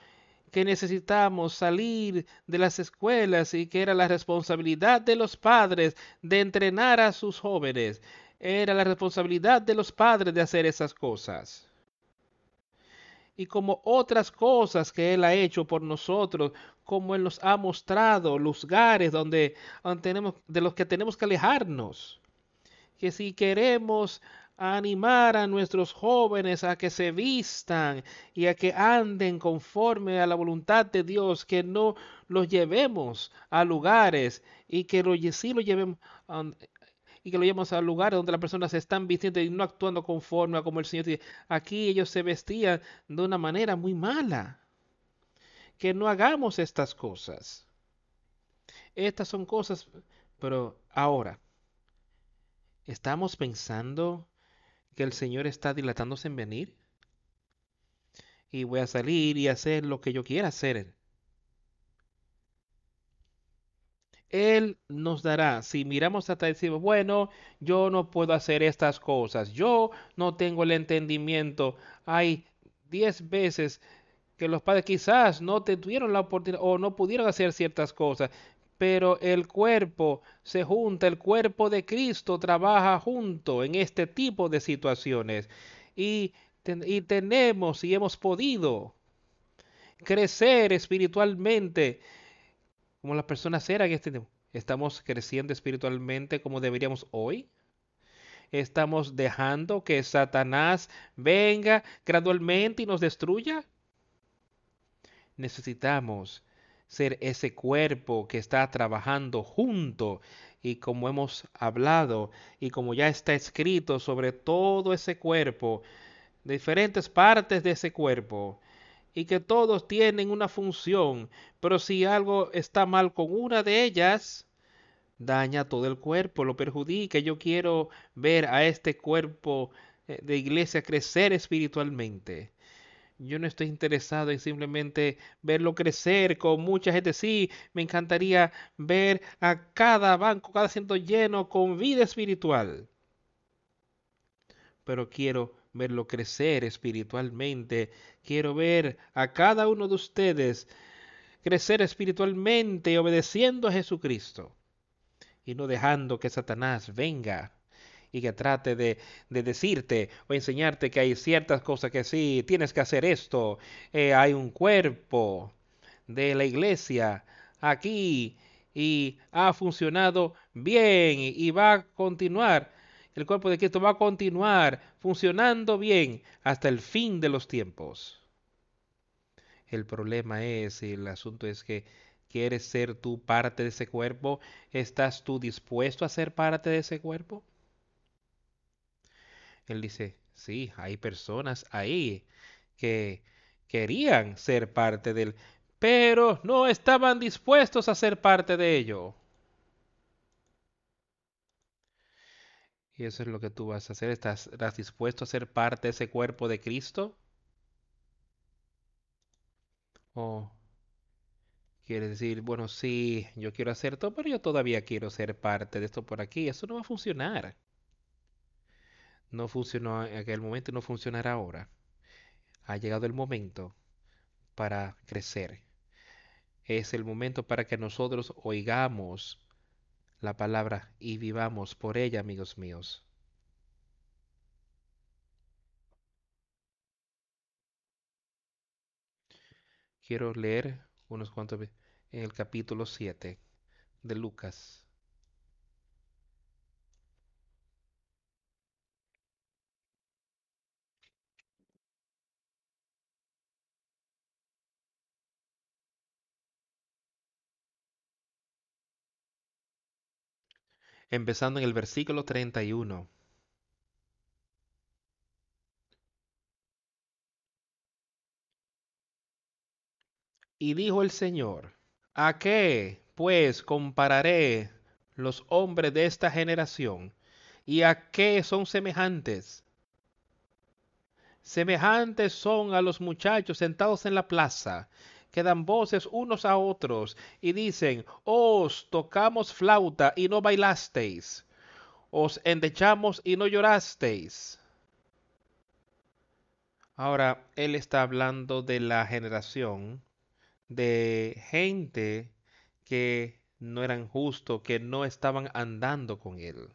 que necesitamos salir de las escuelas y que era la responsabilidad de los padres de entrenar a sus jóvenes. Era la responsabilidad de los padres de hacer esas cosas y como otras cosas que Él ha hecho por nosotros, como Él nos ha mostrado lugares donde, tenemos, de los que tenemos que alejarnos. Que si queremos animar a nuestros jóvenes a que se vistan y a que anden conforme a la voluntad de Dios, que no los llevemos a lugares y que lo, sí los llevemos y que lo llevamos a lugares donde las personas se están vistiendo y no actuando conforme a como el Señor dice. Aquí ellos se vestían de una manera muy mala. Que no hagamos estas cosas. Estas son cosas, pero ahora, ¿estamos pensando que el Señor está dilatándose en venir? Y voy a salir y hacer lo que yo quiera hacer. Él nos dará. Si miramos hasta decimos, bueno, yo no puedo hacer estas cosas, yo no tengo el entendimiento. Hay diez veces que los padres quizás no tuvieron la oportunidad o no pudieron hacer ciertas cosas, pero el cuerpo se junta, el cuerpo de Cristo trabaja junto en este tipo de situaciones y, y tenemos y hemos podido crecer espiritualmente como las personas eran este tiempo. ¿Estamos creciendo espiritualmente como deberíamos hoy? ¿Estamos dejando que Satanás venga gradualmente y nos destruya? Necesitamos ser ese cuerpo que está trabajando junto y como hemos hablado y como ya está escrito sobre todo ese cuerpo, diferentes partes de ese cuerpo, y que todos tienen una función, pero si algo está mal con una de ellas, daña todo el cuerpo, lo perjudica. Yo quiero ver a este cuerpo eh, de iglesia crecer espiritualmente. Yo no estoy interesado en simplemente verlo crecer con mucha gente. Sí, me encantaría ver a cada banco, cada asiento lleno con vida espiritual. Pero quiero verlo crecer espiritualmente. Quiero ver a cada uno de ustedes crecer espiritualmente obedeciendo a Jesucristo y no dejando que Satanás venga y que trate de, decirte o enseñarte que hay ciertas cosas que sí, tienes que hacer esto. Eh, hay un cuerpo de la iglesia aquí y ha funcionado bien y va a continuar el cuerpo de Cristo va a continuar funcionando bien hasta el fin de los tiempos. El problema es, el asunto es que quieres ser tú parte de ese cuerpo. ¿Estás tú dispuesto a ser parte de ese cuerpo? Él dice, sí, hay personas ahí que querían ser parte del, pero no estaban dispuestos a ser parte de ello. Y eso es lo que tú vas a hacer. ¿Estás, dispuesto a ser parte de ese cuerpo de Cristo? ¿O quieres decir, bueno, sí, yo quiero hacer todo, pero yo todavía quiero ser parte de esto por aquí? Eso no va a funcionar. No funcionó en aquel momento y no funcionará ahora. Ha llegado el momento para crecer. Es el momento para que nosotros oigamos la palabra y vivamos por ella, amigos míos. Quiero leer unos cuantos en el capítulo 7 de Lucas. Empezando en el versículo 31. Y dijo el Señor, ¿a qué pues compararé los hombres de esta generación? ¿Y a qué son semejantes? Semejantes son a los muchachos sentados en la plaza, que dan voces unos a otros y dicen, os tocamos flauta y no bailasteis, os endechamos y no llorasteis. Ahora, él está hablando de la generación de gente que no eran justos, que no estaban andando con él.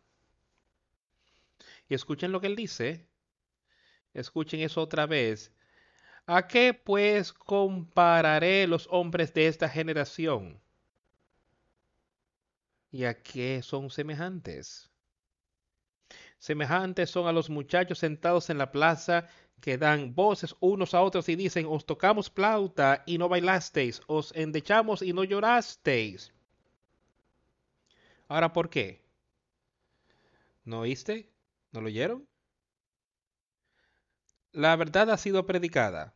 Y escuchen lo que él dice. Escuchen eso otra vez. ¿A qué pues compararé los hombres de esta generación? ¿Y a qué son semejantes? Semejantes son a los muchachos sentados en la plaza que dan voces unos a otros y dicen, os tocamos flauta y no bailasteis, os endechamos y no llorasteis. Ahora, ¿por qué? ¿No oíste? ¿No lo oyeron? La verdad ha sido predicada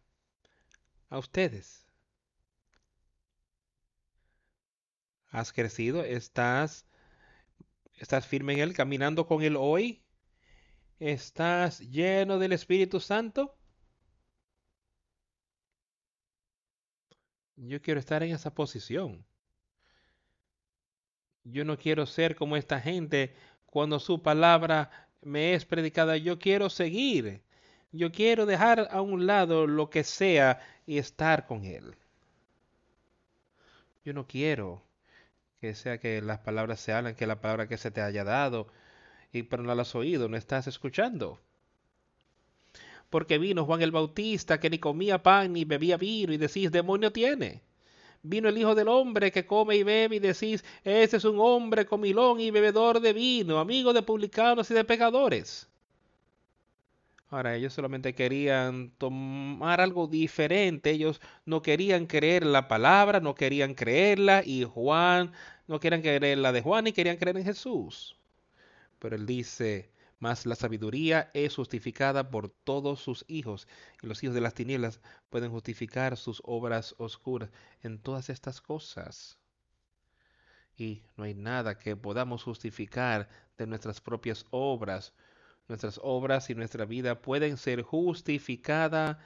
a ustedes. ¿Has crecido? ¿Estás, estás firme en Él, caminando con Él hoy? ¿Estás lleno del Espíritu Santo? Yo quiero estar en esa posición. Yo no quiero ser como esta gente cuando su palabra me es predicada. Yo quiero seguir. Yo quiero dejar a un lado lo que sea y estar con Él. Yo no quiero que sea que las palabras se hablan, que la palabra que se te haya dado, y pero no las has oído, no estás escuchando. Porque vino Juan el Bautista que ni comía pan ni bebía vino y decís, demonio tiene. Vino el Hijo del Hombre que come y bebe y decís, ese es un hombre comilón y bebedor de vino, amigo de publicanos y de pecadores. Ahora, ellos solamente querían tomar algo diferente, ellos no querían creer la palabra, no querían creerla, y Juan no querían creer la de Juan y querían creer en Jesús. Pero él dice, mas la sabiduría es justificada por todos sus hijos, y los hijos de las tinieblas pueden justificar sus obras oscuras en todas estas cosas. Y no hay nada que podamos justificar de nuestras propias obras Nuestras obras y nuestra vida pueden ser justificadas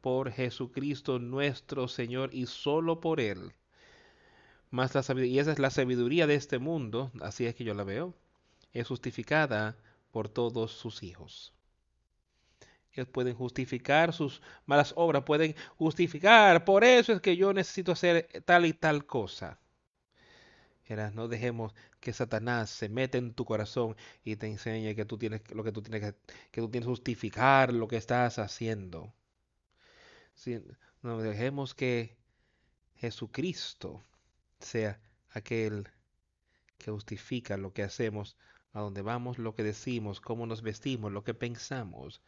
por Jesucristo nuestro Señor y solo por Él. Más la y esa es la sabiduría de este mundo, así es que yo la veo, es justificada por todos sus hijos. Ellos pueden justificar sus malas obras, pueden justificar, por eso es que yo necesito hacer tal y tal cosa. No dejemos que Satanás se meta en tu corazón y te enseñe que tú tienes lo que tú tienes que, que tú tienes justificar lo que estás haciendo. no dejemos que Jesucristo sea aquel que justifica lo que hacemos, a dónde vamos, lo que decimos, cómo nos vestimos, lo que pensamos.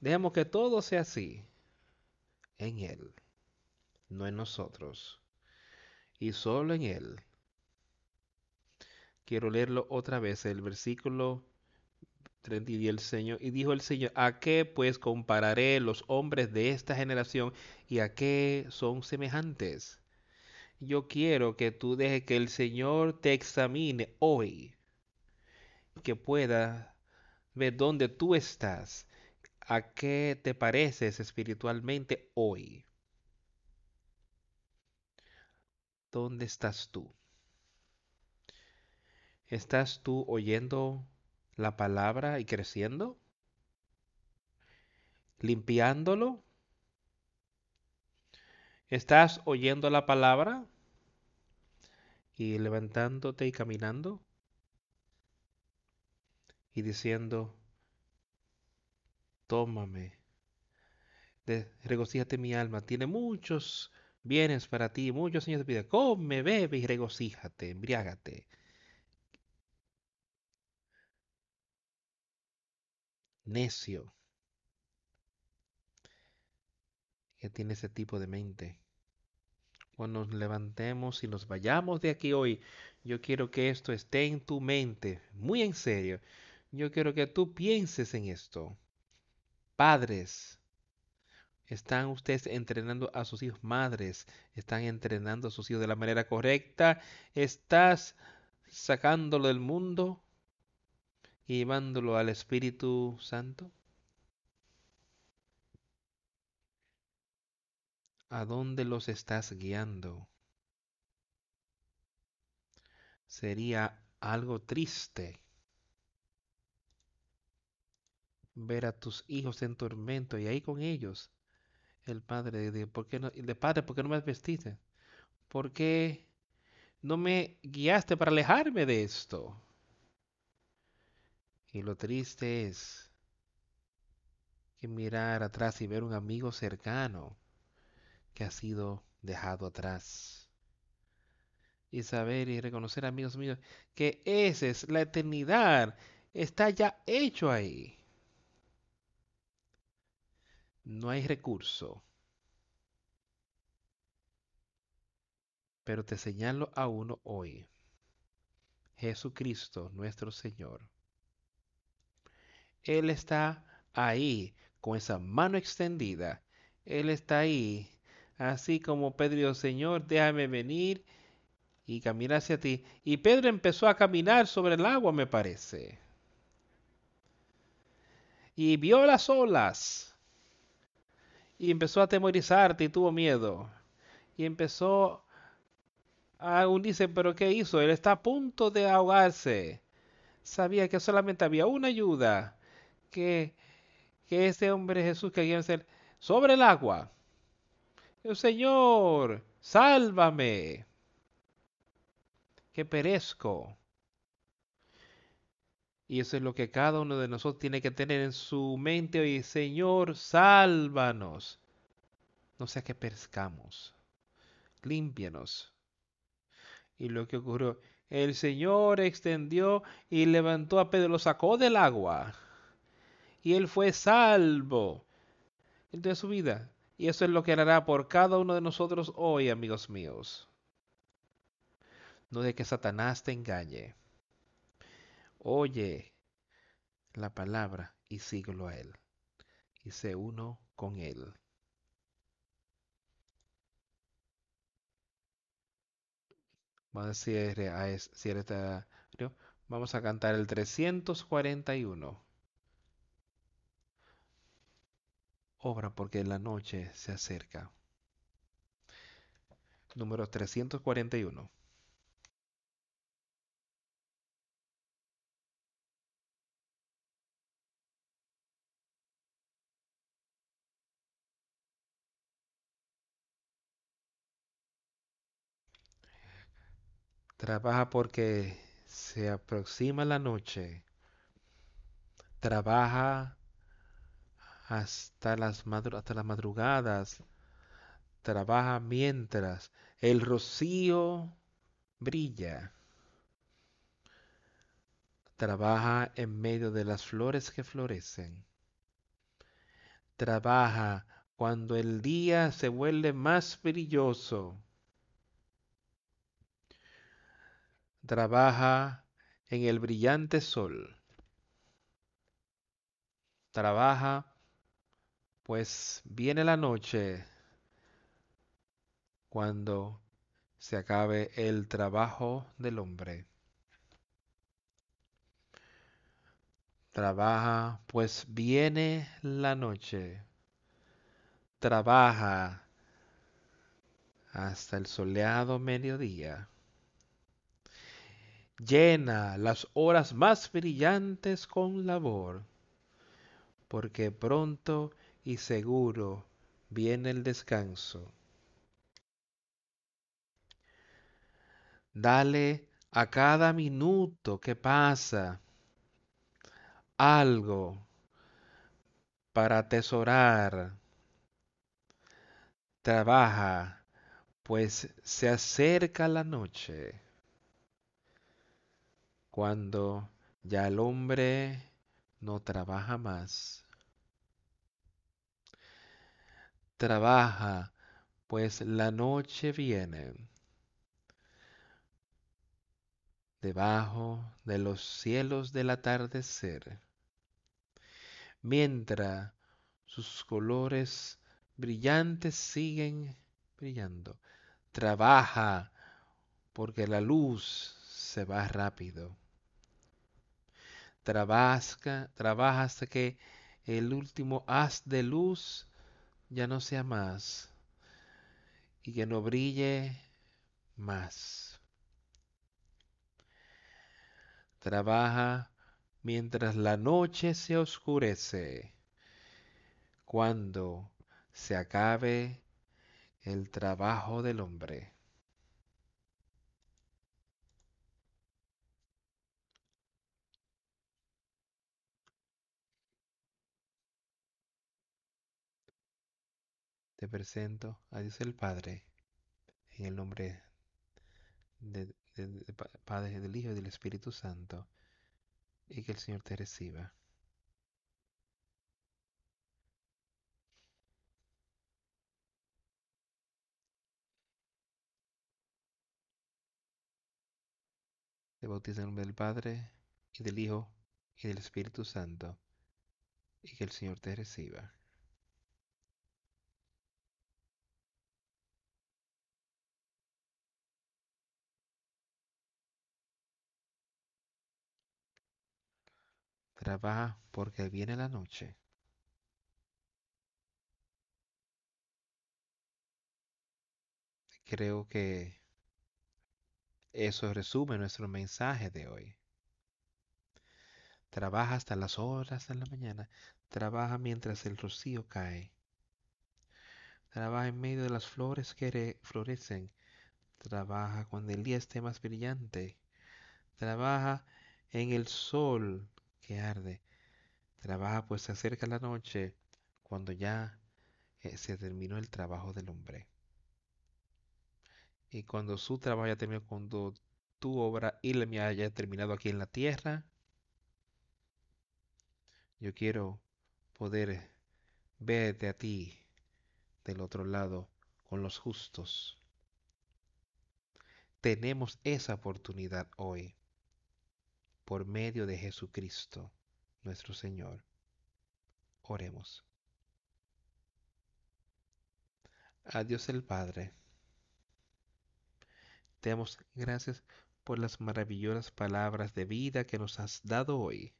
Dejemos que todo sea así en Él, no en nosotros. Y solo en Él Quiero leerlo otra vez, el versículo 30 y el Señor, y dijo el Señor, ¿a qué pues compararé los hombres de esta generación y a qué son semejantes? Yo quiero que tú dejes que el Señor te examine hoy, que pueda ver dónde tú estás, a qué te pareces espiritualmente hoy. ¿Dónde estás tú? ¿Estás tú oyendo la palabra y creciendo? ¿Limpiándolo? ¿Estás oyendo la palabra y levantándote y caminando? Y diciendo, tómame, regocíjate mi alma, tiene muchos bienes para ti, muchos años de vida, come, bebe y regocíjate, embriágate. Necio que tiene ese tipo de mente. Cuando nos levantemos y nos vayamos de aquí hoy, yo quiero que esto esté en tu mente, muy en serio. Yo quiero que tú pienses en esto. Padres, ¿están ustedes entrenando a sus hijos? Madres, ¿están entrenando a sus hijos de la manera correcta? ¿Estás sacándolo del mundo? Y llevándolo al Espíritu Santo? ¿A dónde los estás guiando? Sería algo triste ver a tus hijos en tormento y ahí con ellos. El padre de ¿por qué no, de padre, ¿por qué no me vestiste? ¿Por qué no me guiaste para alejarme de esto? Y lo triste es que mirar atrás y ver un amigo cercano que ha sido dejado atrás. Y saber y reconocer, amigos míos, que esa es la eternidad. Está ya hecho ahí. No hay recurso. Pero te señalo a uno hoy. Jesucristo nuestro Señor él está ahí con esa mano extendida. Él está ahí, así como Pedro Señor, déjame venir y caminar hacia ti. Y Pedro empezó a caminar sobre el agua, me parece. Y vio las olas. Y empezó a temorizarte y tuvo miedo. Y empezó Aún dice, pero ¿qué hizo? Él está a punto de ahogarse. Sabía que solamente había una ayuda, que, que ese hombre Jesús quería ser sobre el agua. El Señor, sálvame, que perezco. Y eso es lo que cada uno de nosotros tiene que tener en su mente hoy. Señor, sálvanos. No sea que perezcamos. Límpianos. Y lo que ocurrió, el Señor extendió y levantó a Pedro, lo sacó del agua. Y él fue salvo de su vida. Y eso es lo que hará por cada uno de nosotros hoy, amigos míos. No de que Satanás te engañe. Oye la palabra y síguelo a él. Y sé uno con él. Vamos a, Vamos a cantar el 341. Obra porque la noche se acerca. Número 341. Trabaja porque se aproxima la noche. Trabaja hasta las, hasta las madrugadas. Trabaja mientras el rocío brilla. Trabaja en medio de las flores que florecen. Trabaja cuando el día se vuelve más brilloso trabaja en el brillante sol. Trabaja, pues viene la noche cuando se acabe el trabajo del hombre. Trabaja, pues viene la noche. Trabaja hasta el soleado mediodía llena las horas más brillantes con labor, porque pronto y seguro viene el descanso. Dale a cada minuto que pasa algo para atesorar. Trabaja, pues se acerca la noche cuando ya el hombre no trabaja más. Trabaja, pues la noche viene. Debajo de los cielos del atardecer, mientras sus colores brillantes siguen brillando. Trabaja, porque la luz se va rápido trabaja, trabaja hasta que el último haz de luz ya no sea más y que no brille más. Trabaja mientras la noche se oscurece, cuando se acabe el trabajo del hombre. Te presento a Dios el Padre, en el nombre del Padre, del Hijo y del Espíritu Santo, y que el Señor te reciba. Te bautizo en el nombre del Padre, y del Hijo, y del Espíritu Santo, y que el Señor te reciba. Trabaja porque viene la noche. Creo que Eso resume nuestro mensaje de hoy. Trabaja hasta las horas de la mañana. Trabaja mientras el rocío cae. Trabaja en medio de las flores que florecen. Trabaja cuando el día esté más brillante. Trabaja en el sol que arde. Trabaja pues se acerca la noche cuando ya eh, se terminó el trabajo del hombre. Y cuando su trabajo haya terminado, cuando tu obra y la mía haya terminado aquí en la tierra, yo quiero poder verte a ti del otro lado con los justos. Tenemos esa oportunidad hoy por medio de Jesucristo, nuestro Señor. Oremos. A Dios el Padre. Te damos gracias por las maravillosas palabras de vida que nos has dado hoy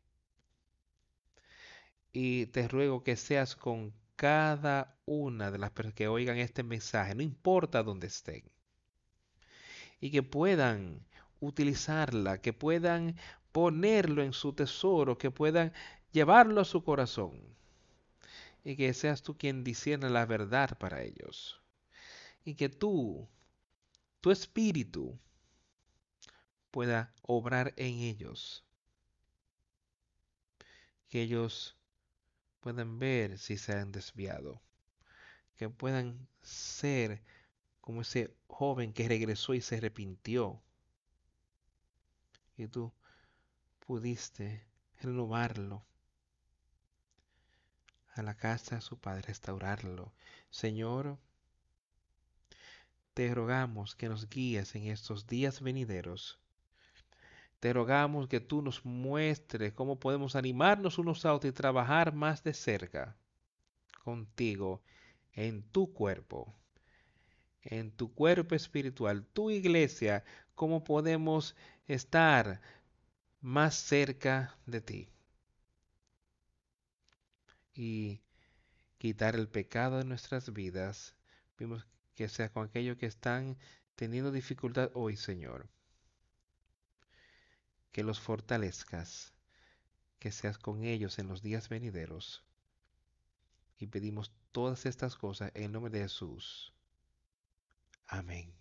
y te ruego que seas con cada una de las personas que oigan este mensaje, no importa dónde estén, y que puedan utilizarla, que puedan ponerlo en su tesoro, que puedan llevarlo a su corazón, y que seas tú quien discierne la verdad para ellos, y que tú, tu espíritu, pueda obrar en ellos, que ellos puedan ver si se han desviado, que puedan ser como ese joven que regresó y se arrepintió. Y tú pudiste renovarlo a la casa de su padre, restaurarlo. Señor, te rogamos que nos guíes en estos días venideros te rogamos que tú nos muestres cómo podemos animarnos unos a otros y trabajar más de cerca contigo en tu cuerpo, en tu cuerpo espiritual, tu iglesia, cómo podemos estar más cerca de ti y quitar el pecado de nuestras vidas. Vimos que sea con aquellos que están teniendo dificultad hoy, Señor que los fortalezcas, que seas con ellos en los días venideros. Y pedimos todas estas cosas en nombre de Jesús. Amén.